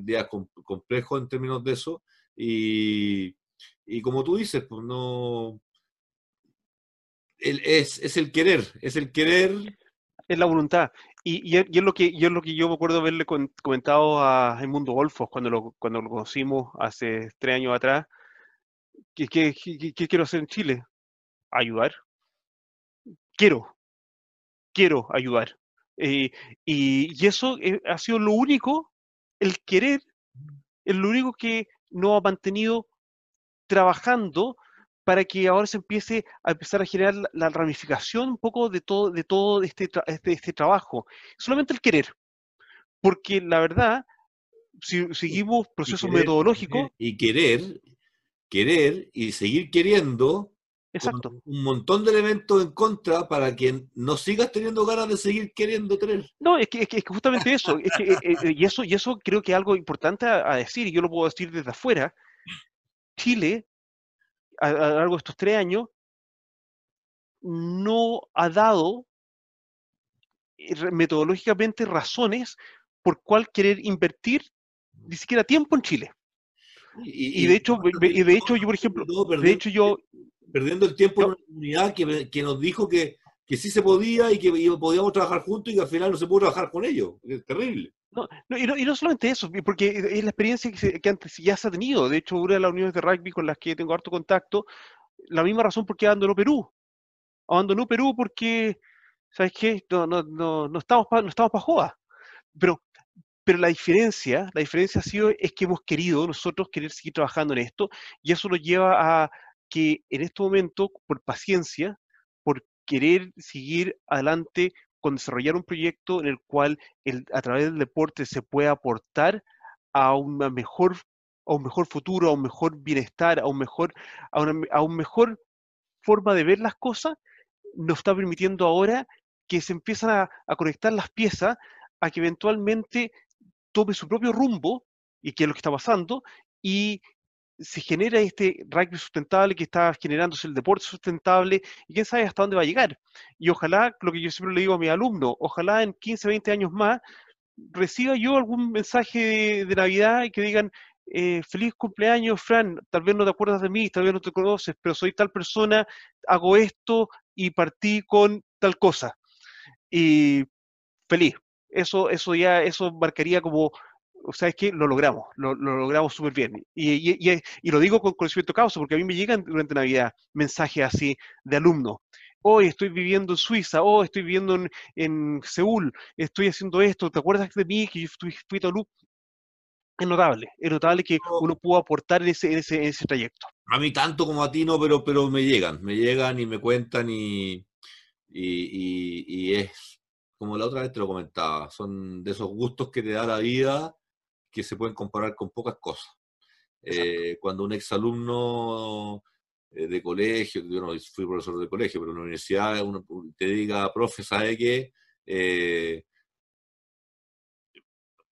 día complejo en términos de eso, y, y como tú dices, pues no, es, es, el querer, es el querer. Es la voluntad. Y, y, es, lo que, yo es lo que yo me acuerdo haberle comentado a Mundo Golfos cuando lo, cuando lo conocimos hace tres años atrás. ¿Qué, qué, qué, quiero hacer en Chile? Ayudar. Quiero. Quiero ayudar. Eh, y, y, eso eh, ha sido lo único, el querer, es lo único que nos ha mantenido trabajando para que ahora se empiece a empezar a generar la, ramificación un poco de todo, de todo este, este, este, trabajo. Solamente el querer. Porque la verdad, si seguimos procesos metodológicos... Y querer, querer y seguir queriendo Exacto. un montón de elementos en contra para que no sigas teniendo ganas de seguir queriendo tener. No, es que, es que justamente eso, es que, eh, eh, y eso, y eso creo que es algo importante a, decir, y yo lo puedo decir desde afuera. Chile a, lo largo de estos tres años, no ha dado metodológicamente razones por cuál querer invertir ni siquiera tiempo en Chile. Y, de hecho, y de hecho yo, por ejemplo, de hecho yo... Perdiendo el tiempo en una comunidad que, que, nos dijo que, que sí se podía y que podíamos trabajar juntos y que al final no se pudo trabajar con ellos. Es terrible. No, no, y, no, y, no, solamente eso, porque es la experiencia que, que, antes ya se ha tenido. De hecho, una de las uniones de rugby con las que tengo harto contacto, la misma razón por qué abandonó Perú. Abandonó Perú porque, ¿sabes qué? No, no, no, no estamos no estamos pa joda. Pero pero la diferencia, la diferencia ha sido es que hemos querido nosotros querer seguir trabajando en esto y eso nos lleva a que en este momento, por paciencia, por querer seguir adelante con desarrollar un proyecto en el cual el, a través del deporte se pueda aportar a una mejor a un mejor futuro, a un mejor bienestar, a un mejor a una a un mejor forma de ver las cosas, nos está permitiendo ahora que se empiezan a, a conectar las piezas a que eventualmente tome su propio rumbo, y qué es lo que está pasando, y se genera este rugby sustentable que está generándose el deporte sustentable, y quién sabe hasta dónde va a llegar. Y ojalá, lo que yo siempre le digo a mis alumnos, ojalá en 15, 20 años más reciba yo algún mensaje de, Navidad y que digan, eh, feliz cumpleaños, Fran, tal vez no te acuerdas de mí, tal vez no te conoces, pero soy tal persona, hago esto y partí con tal cosa. Y feliz, eso, eso ya, eso marcaría como, o sea, es que lo logramos, lo, logramos súper bien. Y, y, lo digo con conocimiento causa, porque a mí me llegan durante Navidad mensajes así de alumnos. Hoy estoy viviendo en Suiza, hoy estoy viviendo en, en, Seúl, estoy haciendo esto, ¿te acuerdas de mí que yo fui, fui a Es notable, es notable que uno pudo aportar en ese, en ese, en ese trayecto. A mí tanto como a ti no, pero, pero me llegan, me llegan y me cuentan y, y, y es como la otra vez te lo comentaba, son de esos gustos que te da la vida que se pueden comparar con pocas cosas. Eh, cuando un exalumno eh, de colegio, yo no fui profesor de colegio, pero en la universidad uno te diga, profe, ¿sabe qué? Eh,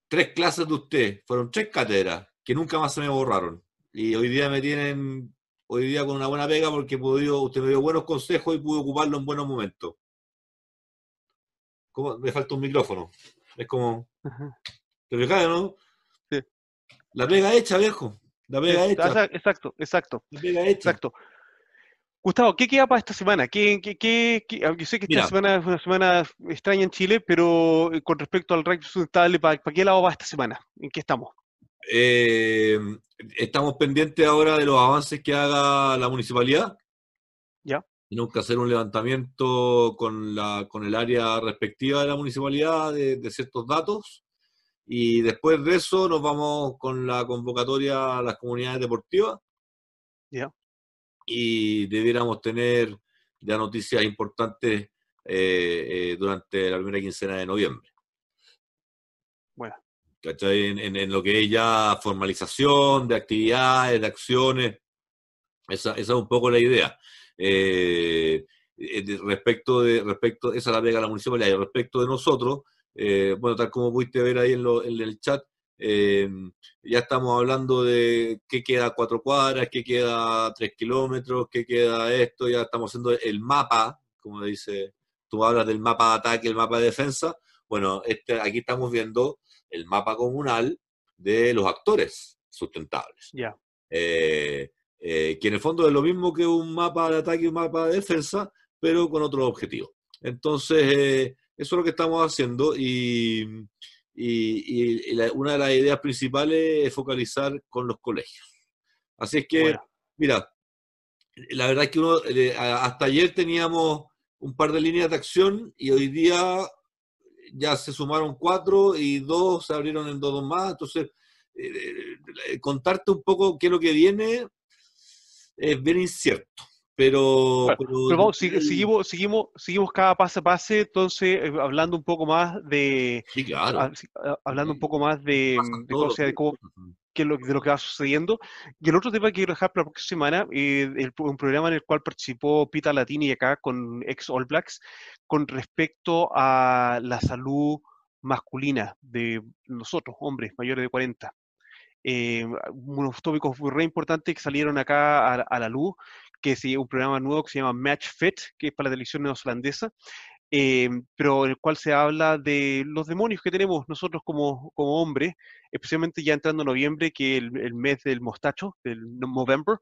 tres clases de usted, fueron tres cátedras que nunca más se me borraron. Y hoy día me tienen, hoy día con una buena pega porque podido, usted me dio buenos consejos y pude ocuparlo en buenos momentos me falta un micrófono. Es como. ¿Te fijas, no? La pega hecha, viejo. La pega hecha. Exacto, exacto. La pega hecha. Exacto. Gustavo, ¿qué queda para esta semana? ¿Qué, qué, qué, aunque sé que esta semana es una semana extraña en Chile, pero eh, con respecto al rugby sustentable, ¿para, qué lado va esta semana? ¿En qué estamos? Eh, estamos pendientes ahora de los avances que haga la municipalidad. Ya. Tenemos que hacer un levantamiento con, la, con el área respectiva de la municipalidad de, ciertos datos y después de eso nos vamos con la convocatoria a las comunidades deportivas. Ya. Y debiéramos tener ya noticias importantes eh, eh, durante la primera quincena de noviembre. Bueno. En, en, lo que es ya formalización de actividades, de acciones. Esa, esa es un poco la idea. Eh, eh respecto de, respecto, esa la pega la municipalidad, y respecto de nosotros, eh, bueno, tal como pudiste ver ahí en, el chat, eh, ya estamos hablando de qué queda cuatro cuadras, qué queda tres kilómetros, qué queda esto, ya estamos haciendo el mapa, como dice, tú hablas del mapa de ataque, el mapa de defensa, bueno, este, aquí estamos viendo el mapa comunal de los actores sustentables. Ya. Eh, que en el fondo es lo mismo que un mapa de ataque y un mapa de defensa, pero con otro objetivo. Entonces, eso es lo que estamos haciendo y, una de las ideas principales es focalizar con los colegios. Así es que, mira, la verdad es que uno, eh, hasta ayer teníamos un par de líneas de acción y hoy día ya se sumaron cuatro y dos se abrieron en dos más. Entonces, contarte un poco qué es lo que viene, es bien incierto. Pero, seguimos, seguimos, seguimos cada pase a pase, entonces eh, hablando un poco más de sí, claro. Ah, hablando un poco más de, de, de cómo, qué lo, de lo que va sucediendo. Y el otro tema que quiero dejar para la próxima semana, eh, un programa en el cual participó Pita Latini acá con ex All Blacks, con respecto a la salud masculina de nosotros, hombres mayores de 40 eh, unos tópicos muy re importantes que salieron acá a, la luz, que es un programa nuevo que se llama Match Fit, que es para la televisión neozelandesa, eh, pero en el cual se habla de los demonios que tenemos nosotros como, como hombres, especialmente ya entrando en noviembre, que el, el mes del mostacho, del November.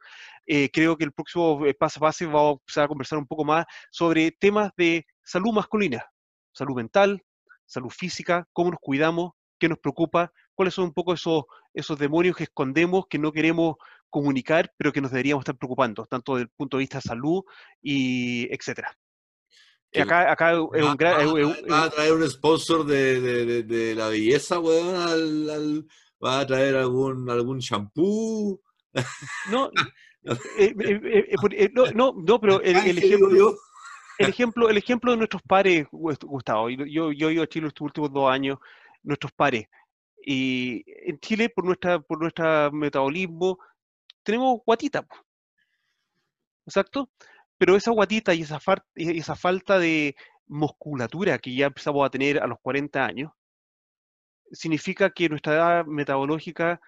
Eh, creo que el próximo eh, paso a paso vamos a empezar a conversar un poco más sobre temas de salud masculina, salud mental, salud física, cómo nos cuidamos, qué nos preocupa, cuáles son un poco esos, esos demonios que escondemos, que no queremos comunicar, pero que nos deberíamos estar preocupando, tanto desde el punto de vista de salud y etcétera. Acá, acá es un gran. ¿Va, a traer un sponsor de, de, de, la belleza, weón? Al, ¿Va a traer algún, algún shampoo? No, eh, eh, eh, no, no, no, pero el, el ejemplo. El ejemplo, el ejemplo de nuestros pares, Gustavo, yo, yo he ido a Chile estos últimos dos años, nuestros pares. Y en Chile, por nuestra, por nuestro metabolismo, tenemos guatita. Exacto pero esa guatita y esa, esa falta de musculatura que ya empezamos a tener a los 40 años, significa que nuestra edad metabológica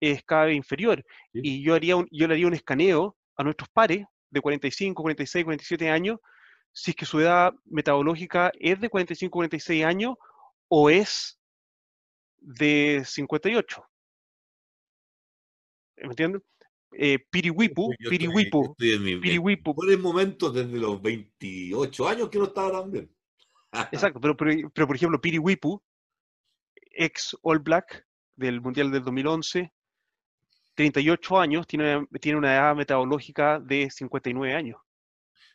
es cada vez inferior. Y yo, haría yo le haría un escaneo a nuestros pares de 45, 46, 47 años, si es que su edad metabológica es de 45, 46 años o es de 58. ¿Me entienden? Eh, Piriwipu, Piriwipu, Piriwipu. Por el momento desde los 28 años que no estaba tan bien. Exacto, pero, pero, por ejemplo, Piriwipu, ex All Black del Mundial del 2011, 38 años, tiene, tiene una edad metabológica de 59 años.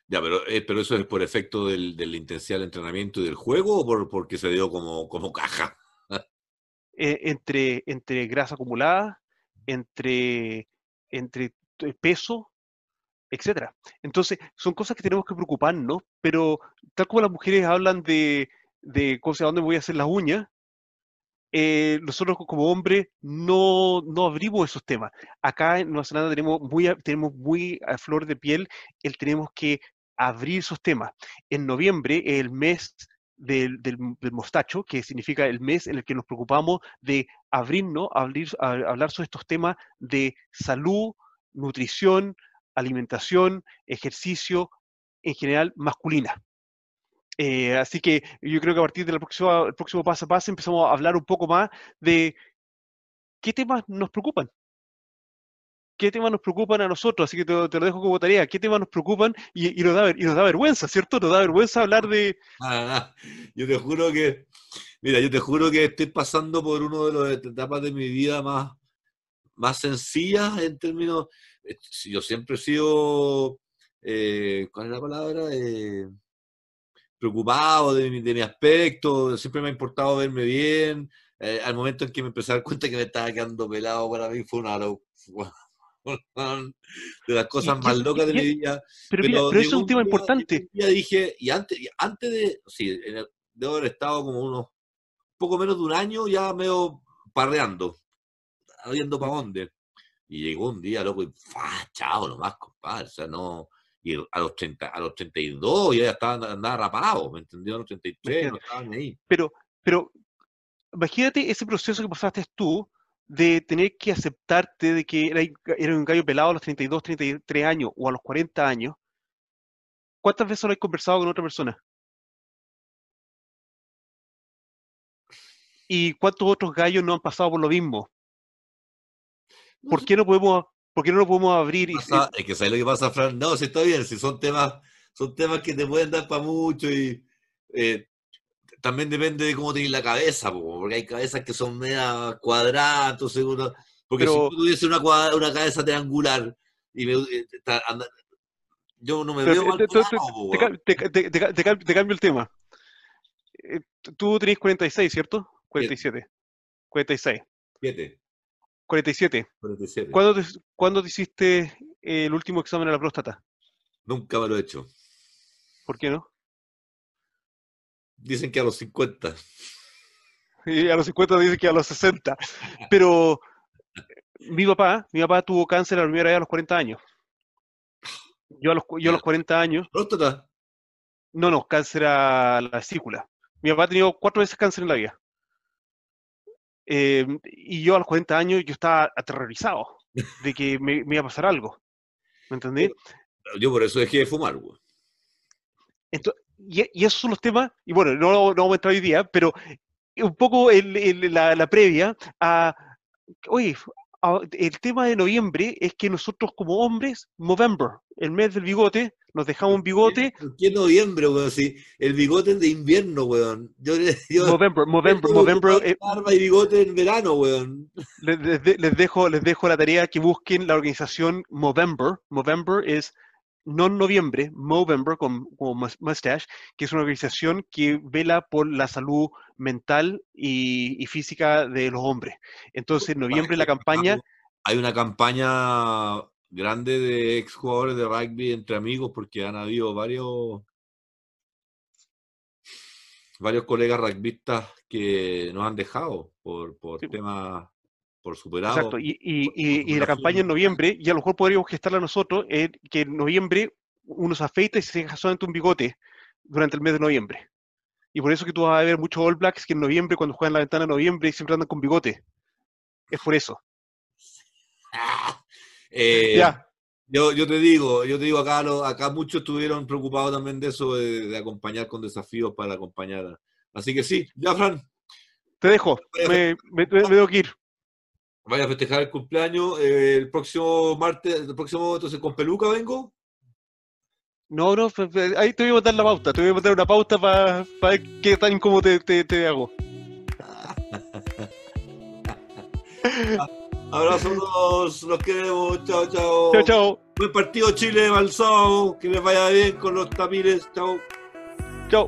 Ya, pero, eh, pero eso es por efecto del, del intensidad del entrenamiento y del juego o por, porque se dio como, como caja? Eh, entre, entre grasa acumulada, entre entre peso, etcétera. Entonces, son cosas que tenemos que preocuparnos, pero tal como las mujeres hablan de, de cosas, ¿dónde voy a hacer las uñas? Eh, nosotros como hombres no, no abrimos esos temas. Acá en Nueva Zelanda tenemos muy, tenemos muy a flor de piel el tenemos que abrir esos temas. En noviembre, el mes del, mostacho, que significa el mes en el que nos preocupamos de abrirnos, abrir, a, hablar sobre estos temas de salud, nutrición, alimentación, ejercicio, en general masculina. Eh, así que yo creo que a partir del próximo, próximo paso a paso empezamos a hablar un poco más de qué temas nos preocupan qué temas nos preocupan a nosotros, así que te, lo dejo como tarea, qué temas nos preocupan y, nos da, y nos da vergüenza, ¿cierto? Nos da vergüenza hablar de... Ah, yo te juro que, mira, yo te juro que estoy pasando por una de las etapas de mi vida más, más sencillas en términos, eh, yo siempre he sido, eh, ¿cuál es la palabra? Eh, preocupado de mi, de mi aspecto, siempre me ha importado verme bien, al momento en que me empecé a dar cuenta que me estaba quedando pelado, para mí fue una, de las cosas más locas de mi vida. Pero, pero, eso es un tema importante. Ya dije, y antes, antes de, sí, debo haber estado como unos, poco menos de un año ya medio parreando, viendo para dónde. Y llegó un día, loco, y ¡fa! chao nomás, compadre. O sea, no. Y a los, 30, a los 32 ya estaba andaba rapado, ¿me entendió? A los 33 no estaban ahí. Pero, pero, imagínate ese proceso que pasaste tú, de tener que aceptarte de que era, un gallo pelado a los 32, 33 años o a los 40 años, ¿cuántas veces lo has conversado con otra persona? ¿Y cuántos otros gallos no han pasado por lo mismo? ¿Por qué no podemos, por qué no lo podemos abrir? Y, es que sabes lo que pasa, Fran. No, si está bien, si son temas, son temas que te pueden dar para mucho y eh, también depende de cómo tienes la cabeza, porque hay cabezas que son media cuadradas, entonces porque si tú tuviese una, una cabeza triangular y me, eh, yo no me veo mal te, te, te, cambio el tema. Eh, tú tenés 46, ¿cierto? 47. 46. 7. 47. 47. ¿Cuándo te, ¿Cuándo te hiciste el último examen a la próstata? Nunca me lo he hecho. ¿Por qué no? Dicen que a los 50. Y a los 50 dicen que a los 60. Pero mi papá, mi papá tuvo cáncer a la primera vez a los 40 años. Yo a los, yo a los 40 años. ¿Próstata? No, no, cáncer a la vesícula. Mi papá ha tenido cuatro veces cáncer en la vida. Em, y yo a los 40 años yo estaba aterrorizado de que me, iba a pasar algo. ¿Me entendí? Yo por eso dejé de fumar, güey. Entonces, y, esos son los temas, y bueno, no, no vamos a entrar hoy día, pero un poco la, la, previa a, oye, el tema de noviembre es que nosotros como hombres, November, el mes del bigote, nos dejamos un bigote. ¿Por qué noviembre, weón? Si el bigote es de invierno, weón. Yo, November, November, November. Eh, barba y bigote en verano, weón. Les, les, dejo, les dejo la tarea que busquen la organización November. November es no noviembre, Movember con, Mustache, que es una organización que vela por la salud mental y, física de los hombres. Entonces, en noviembre la campaña... Hay una campaña grande de ex jugadores de rugby entre amigos porque han habido varios varios colegas rugbyistas que nos han dejado por, por temas superado. y, la campaña en noviembre, y a lo mejor podríamos gestarla nosotros, es que en noviembre uno se afeita y se deja solamente un bigote durante el mes de noviembre. Y por eso que tú vas a ver muchos All Blacks que en noviembre, cuando juegan la ventana de noviembre, siempre andan con bigote. Es por eso. Eh, ya. Yo, yo te digo, yo te digo, acá, acá muchos estuvieron preocupados también de eso, de, acompañar con desafíos para acompañar. Así que sí, ya, Fran. Te dejo, me, me, me, que ir vaya a festejar el cumpleaños eh, el próximo martes, el próximo, entonces con peluca vengo. No, no, ahí te voy a botar la pauta, te voy a botar una pauta para ver qué tan incómodo te, te, hago. Abrazos, los, queremos, chao, chao. Chao, chao. Buen partido Chile, Balsao, que les vaya bien con los tapiles, chao. Chao.